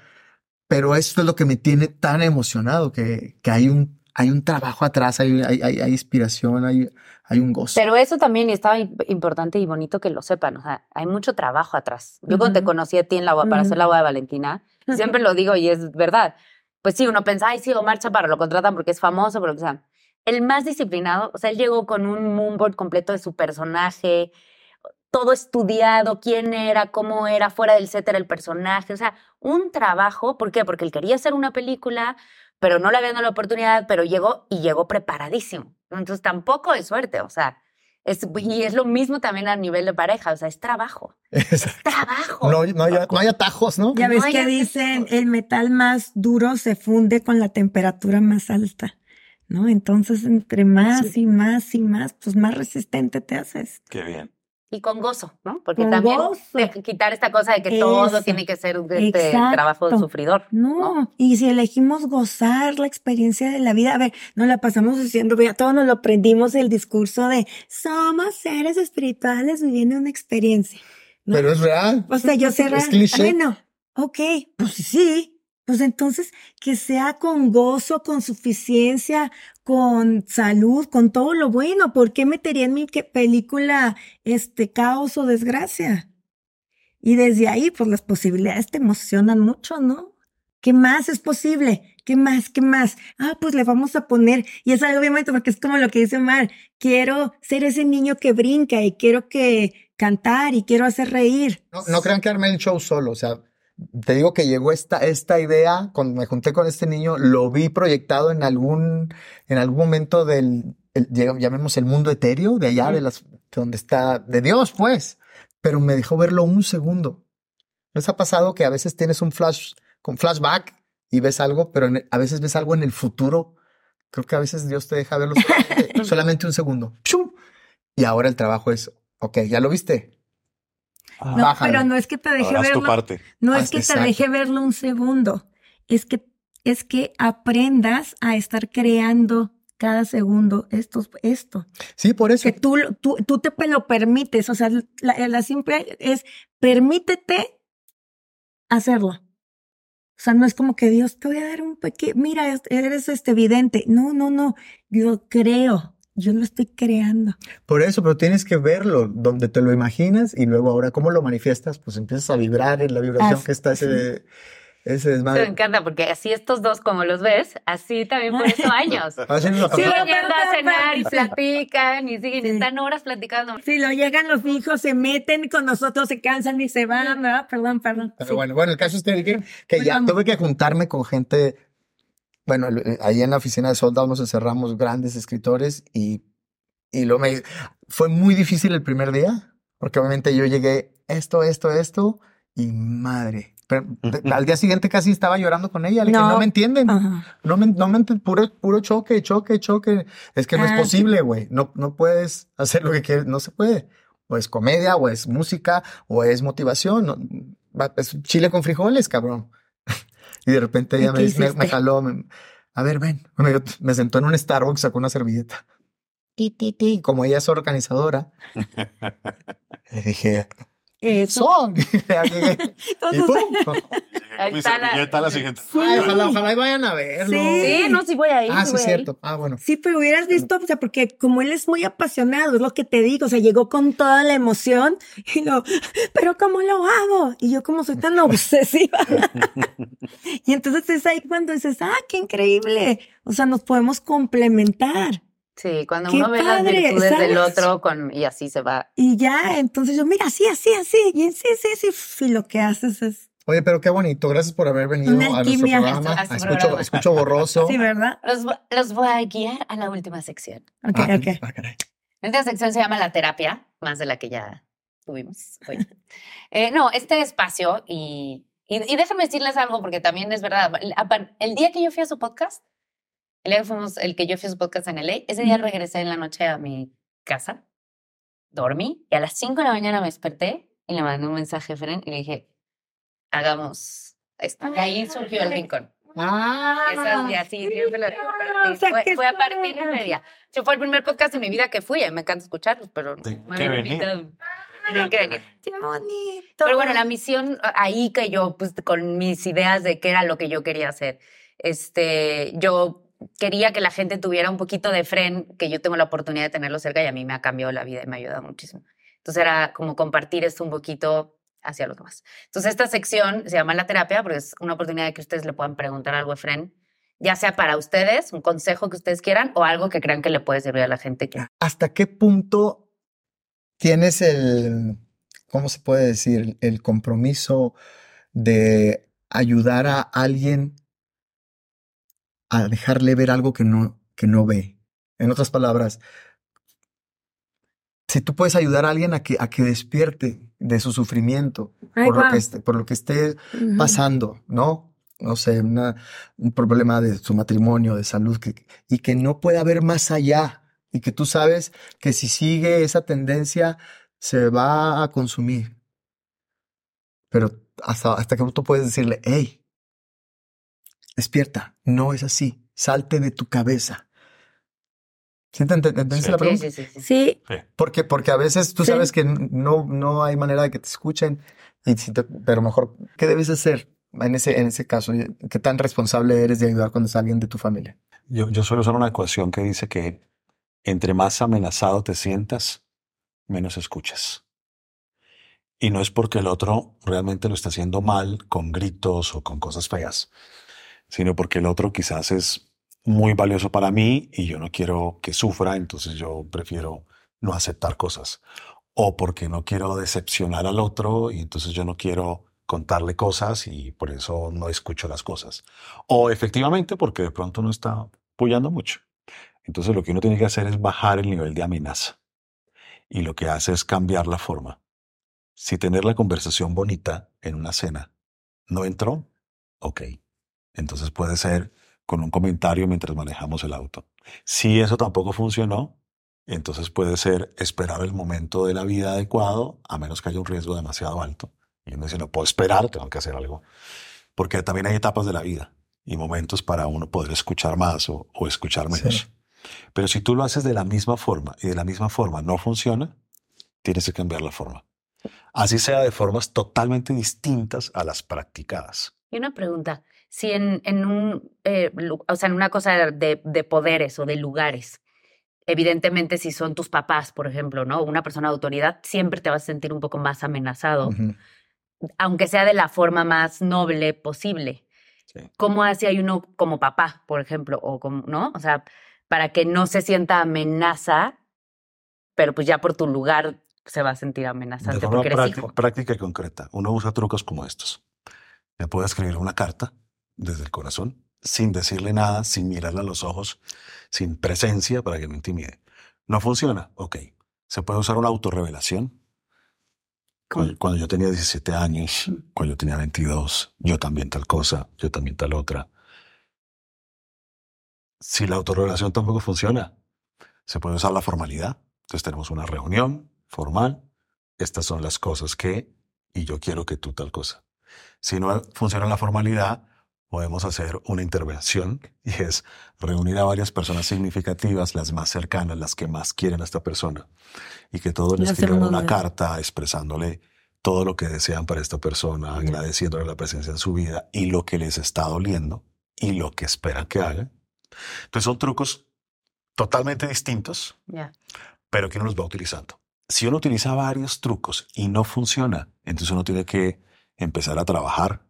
pero esto es lo que me tiene tan emocionado, que, que hay un, hay un trabajo atrás, hay, hay, hay, hay inspiración, hay, hay un gozo. Pero eso también estaba im- importante y bonito que lo sepan. O sea, hay mucho trabajo atrás. Yo cuando te conocí a ti en la para hacer Ujú. la boda de Valentina, siempre lo digo y es verdad. Pues sí, uno piensa, ay, sí, Omar Chaparro lo contratan porque es famoso, pero o sea, el más disciplinado, o sea, él llegó con un moonboard completo de su personaje, todo estudiado, quién era, cómo era, fuera del set era el personaje, o sea, un trabajo, ¿por qué? Porque él quería hacer una película, pero no le habían dado la oportunidad, pero llegó y llegó preparadísimo. Entonces tampoco es suerte, o sea, Es, y es lo mismo también a nivel de pareja, o sea, es trabajo. Es trabajo. No, no, hay, no hay atajos, ¿no? Ya ves No que dicen, el metal más duro se funde con la temperatura más alta, ¿no? Entonces, entre más y más y más, pues más resistente te haces. Qué bien. Y con gozo, ¿no? Porque Con también gozo. quitar esta cosa de que todo tiene que ser este Exacto. trabajo de sufridor. No, y si elegimos gozar la experiencia de la vida, a ver, nos la pasamos diciendo, ya todos nos lo aprendimos el discurso de somos seres espirituales viviendo una experiencia. ¿no? Pero es real. O sea, yo sé, Es real. cliché. Bueno, ok, pues sí. Pues entonces que sea con gozo, con suficiencia, con salud, con todo lo bueno. ¿Por qué metería en mi película este caos o desgracia? Y desde ahí, pues las posibilidades te emocionan mucho, ¿no? ¿Qué más es posible? ¿Qué más? ¿Qué más? Ah, pues le vamos a poner, y es algo obviamente porque es como lo que dice Omar, quiero ser ese niño que brinca y quiero que cantar y quiero hacer reír. No, no crean que armé el show solo, o sea, te digo que llegó esta, esta idea, cuando me junté con este niño, lo vi proyectado en algún, en algún momento del, el- llam- llamemos el mundo etéreo, de allá, de las, de donde está, de Dios, pues, pero me dejó verlo un segundo. ¿Les ha pasado que a veces tienes un flash, con flashback y ves algo, pero a veces ves algo en el futuro? Creo que a veces Dios te deja verlo solamente, solamente un segundo. Y ahora el trabajo es, ok, ¿ya lo viste? Ah, No, Bájalo. pero no es que te deje verlo. parte. No Ah, es que exacto. te deje verlo un segundo. Es que, es que aprendas a estar creando cada segundo esto, esto. Sí, por eso. Que tú, lo- tú, tú te lo permites. O sea, la, la simple es permítete hacerlo. O sea, no es como que Dios te voy a dar un pequeño, mira, es- eres este evidente. No, no, no. Yo creo. Yo lo estoy creando. Por eso, pero tienes que verlo donde te lo imaginas y luego ahora cómo lo manifiestas, pues empiezas a vibrar en la vibración Así- que está ese, ese Eso me desmadre. encanta porque así estos dos, como los ves, así también por eso años. Haciendo la Sí, Siguen papá- yendo a cenar y Sí. platican y siguen, Sí. están horas platicando. Si lo llegan los hijos, se meten con nosotros, se cansan y se van, ¿verdad? Perdón, perdón. Pero Sí. bueno, bueno, el caso es que, que, ya Bueno. tuve que juntarme con gente. Bueno, el- eh, ahí en la oficina de Soldado nos encerramos grandes escritores y, y lo me fue muy difícil el primer día, porque obviamente yo llegué esto, esto, esto y madre. Pero al día siguiente casi estaba llorando con ella. Le dije, No. no me entienden. Ajá. No me, no me ent- puro, puro choque, choque, choque. Es que no es Ah, posible, güey. No, no puedes hacer lo que quieres, no se puede. O es comedia, o es música, o es motivación. no- es chile con frijoles, cabrón. Y de repente ella ¿Y me, me, me jaló, me- a ver, ven. Me, me sentó en un Starbucks, sacó una servilleta. Ti, ti, ti. Como ella es organizadora, le dije, Son. Ya llegué. y pum. Ahí Mi está la- siguiente. Ay, ojalá, ojalá y vayan a verlo. Sí. Sí, no, sí voy a ir. Ah, sí sí, cierto. Ah, bueno. Sí, pero hubieras visto, o sea, porque como él es muy apasionado, es lo que te digo, o sea, llegó con toda la emoción y lo, pero ¿cómo lo hago? Y yo como soy tan obsesiva. y entonces es ahí cuando dices, ah, qué increíble. O sea, nos podemos complementar. Sí, cuando uno ve las padre, virtudes del ¿sabes? otro con, y así se va. Y ya, entonces yo, mira, así, así, así, y sí, sí, sí, y lo que haces es, Oye, pero qué bonito. Gracias por haber venido Una a nuestro programa. A Ah, escucho, programa. escucho borroso. sí, ¿verdad? Los, los voy a guiar a la última sección. Ok, Ah, ok. ah. Esta sección se llama la terapia, más de la que ya tuvimos hoy. Eh, no, este espacio, y, y, y déjenme decirles algo, porque también es verdad. El día que yo fui a su podcast, el día que fuimos, el que yo fui a su podcast en LA, ese día regresé en la noche a mi casa, dormí, y a las 5 de la mañana me desperté y le mandé un mensaje a Fren y le dije, hagamos esto. Y ahí surgió el rincón. Esas, y así, siempre lo digo, o sea, fue, que fue a partir de ese día. Sí, fue el primer podcast en mi vida que fui, y me encanta escucharlos, pero no me habían invitado. Tengo que venir. Qué bonito. Pero bueno, la misión ahí que yo, pues con mis ideas de qué era lo que yo quería hacer, este, yo quería que la gente tuviera un poquito de fren, que yo tengo la oportunidad de tenerlo cerca y a mí me ha cambiado la vida y me ha ayudado muchísimo. Entonces era como compartir esto un poquito hacia los demás. Entonces esta sección se llama la terapia porque es una oportunidad de que ustedes le puedan preguntar algo a Fren, ya sea para ustedes, un consejo que ustedes quieran o algo que crean que le puede servir a la gente. Que... ¿Hasta qué punto tienes el, ¿cómo se puede decir? El compromiso de ayudar a alguien a dejarle ver algo que no, que no ve. En otras palabras, si tú puedes ayudar a alguien a que, a que despierte de su sufrimiento Ay, por, lo que esté, por lo que esté pasando, ¿no? No sé, una- un problema de su matrimonio, de salud, que, y que no pueda haber más allá. Y que tú sabes que si sigue esa tendencia, se va a consumir. Pero hasta, hasta que tú puedes decirle, hey, despierta, no es así, salte de tu cabeza. ¿Sí te entendiste Sí. la Sí, pregunta? sí, sí, sí. Sí, Porque, porque a veces tú Sí. sabes que no, no hay manera de que te escuchen, y si te- pero mejor, ¿qué debes hacer en ese, en ese caso? ¿Qué tan responsable eres de ayudar cuando es alguien de tu familia? Yo, yo suelo usar una ecuación que dice que entre más amenazado te sientas, menos escuchas. Y no es porque el otro realmente lo está haciendo mal con gritos o con cosas feas, sino porque el otro quizás es muy valioso para mí y yo no quiero que sufra, entonces yo prefiero no aceptar cosas. O porque no quiero decepcionar al otro y entonces yo no quiero contarle cosas y por eso no escucho las cosas. O efectivamente porque de pronto no está apoyando mucho. Entonces lo que uno tiene que hacer es bajar el nivel de amenaza. Y lo que hace es cambiar la forma. Si tener la conversación bonita en una cena no entró, ok. Entonces puede ser con un comentario mientras manejamos el auto. Si eso tampoco funcionó, entonces puede ser esperar el momento de la vida adecuado, a menos que haya un riesgo demasiado alto. Y uno dice, no puedo esperar, tengo que hacer algo. Porque también hay etapas de la vida y momentos para uno poder escuchar más o, o escuchar menos. Sí. Pero si tú lo haces de la misma forma y de la misma forma no funciona, tienes que cambiar la forma. Así sea de formas totalmente distintas a las practicadas. Y una pregunta, si en, en un, eh, o sea, en una cosa de, de poderes o de lugares, evidentemente si son tus papás, por ejemplo, ¿no? Una persona de autoridad, siempre te vas a sentir un poco más amenazado, aunque sea de la forma más noble posible. Sí. ¿Cómo hace hay uno como papá, por ejemplo, o como, ¿no? O sea, para que no se sienta amenaza, pero pues ya por tu lugar se va a sentir De amenazante forma porque eres prácti- hijo. práctica y concreta, uno usa trucos como estos. Le puedo escribir una carta desde el corazón, sin decirle nada, sin mirarle a los ojos, sin presencia para que no intimide. ¿No funciona? Ok. Se puede usar una autorrevelación. Cuando, cuando yo tenía 17 años, cuando yo tenía 22, yo también tal cosa, yo también tal otra. Si la autorrevelación tampoco funciona, se puede usar la formalidad. Entonces tenemos una reunión formal. Estas son las cosas que, y yo quiero que tú tal cosa. Si no funciona la formalidad, podemos hacer una intervención y es reunir a varias personas significativas, las más cercanas, las que más quieren a esta persona, y que todos hacer escriban una carta expresándole todo lo que desean para esta persona, agradeciéndole la presencia en su vida y lo que les está doliendo y lo que esperan que haga. Entonces son trucos totalmente distintos, Ya. pero que uno los va utilizando. Si uno utiliza varios trucos y no funciona, entonces uno tiene que empezar a trabajar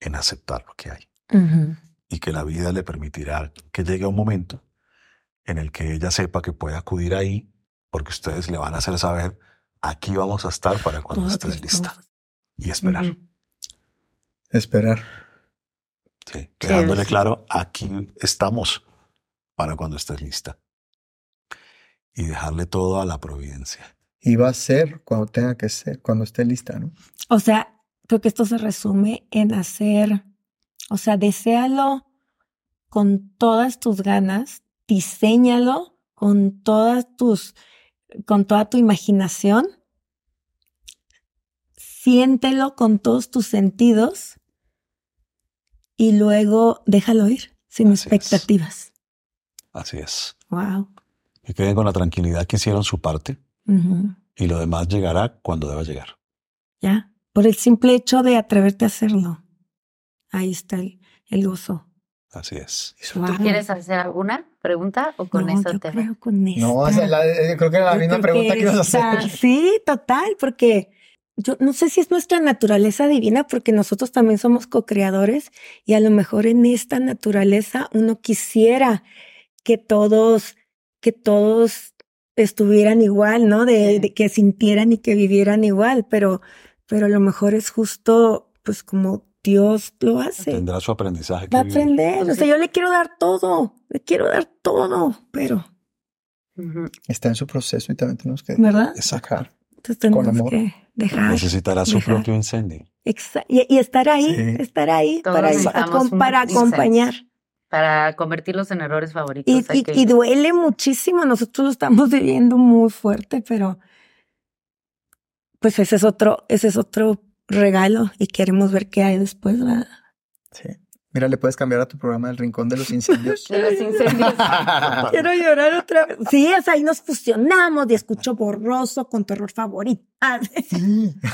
en aceptar lo que hay y que la vida le permitirá que llegue un momento en el que ella sepa que puede acudir ahí porque ustedes le van a hacer saber aquí vamos a estar para cuando estés lista y esperar. Esperar. Sí, dejándole sí. claro, aquí estamos para cuando estés lista. Y dejarle todo a la providencia. Y va a ser cuando tenga que ser, cuando esté lista, ¿no? O sea, creo que esto se resume en hacer, o sea, deséalo con todas tus ganas, diséñalo con todas tus, con toda tu imaginación, siéntelo con todos tus sentidos y luego déjalo ir sin Así es. expectativas. Así es. Wow. Que queden con la tranquilidad que hicieron su parte y lo demás llegará cuando deba llegar. Ya, por el simple hecho de atreverte a hacerlo. Ahí está el, el gozo. Así es. ¿Tú quieres hacer alguna pregunta o con no, eso yo te va? creo con esta. No, la- eh, creo que era la Yo misma pregunta que ibas a hacer. Sí, total, porque yo no sé si es nuestra naturaleza divina, porque nosotros también somos co-creadores y a lo mejor en esta naturaleza uno quisiera que todos, que todos estuvieran igual, ¿no? De, de que sintieran y que vivieran igual, pero, pero a lo mejor es justo, pues como Dios lo hace. Tendrá su aprendizaje. Va a aprender. O sea, yo le quiero dar todo, le quiero dar todo, pero Está en su proceso y también tenemos que ¿Verdad? sacar. Entonces tenemos amor. que dejar. Necesitará su dejar. propio incendio. Exa- y, y estar ahí, Sí. estar ahí Todos para, acom- acompañar. Para convertirlos en errores favoritos. Y, y- que- y duele muchísimo. Nosotros lo estamos viviendo muy fuerte, pero pues ese es otro, ese es otro regalo y queremos ver qué hay después, ¿verdad? Sí. Mira, le puedes cambiar a tu programa El Rincón de los Incendios. De los incendios. Quiero llorar otra vez. Sí, o sea, ahí nos fusionamos y escucho borroso con tu error favorito.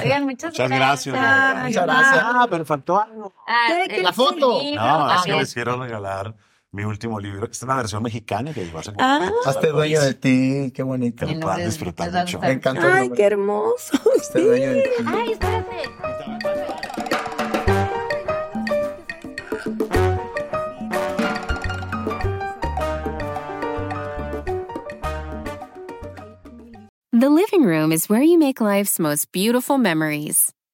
Oigan, muchas, Muchas gracias. Muchas gracias. Ah, pero faltó algo. Ah, ¿Qué- qué el la foto? No, es que también. les quiero regalar mi último libro. Esta es una versión mexicana que vas a Ah. Hazte dueño de ti, qué bonito. Que lo puedan disfrutar les va a mucho. Me encanta Ay, nombre. qué hermoso. Hazte dueño de ti. Ay, espérate. The living room is where you make life's most beautiful memories.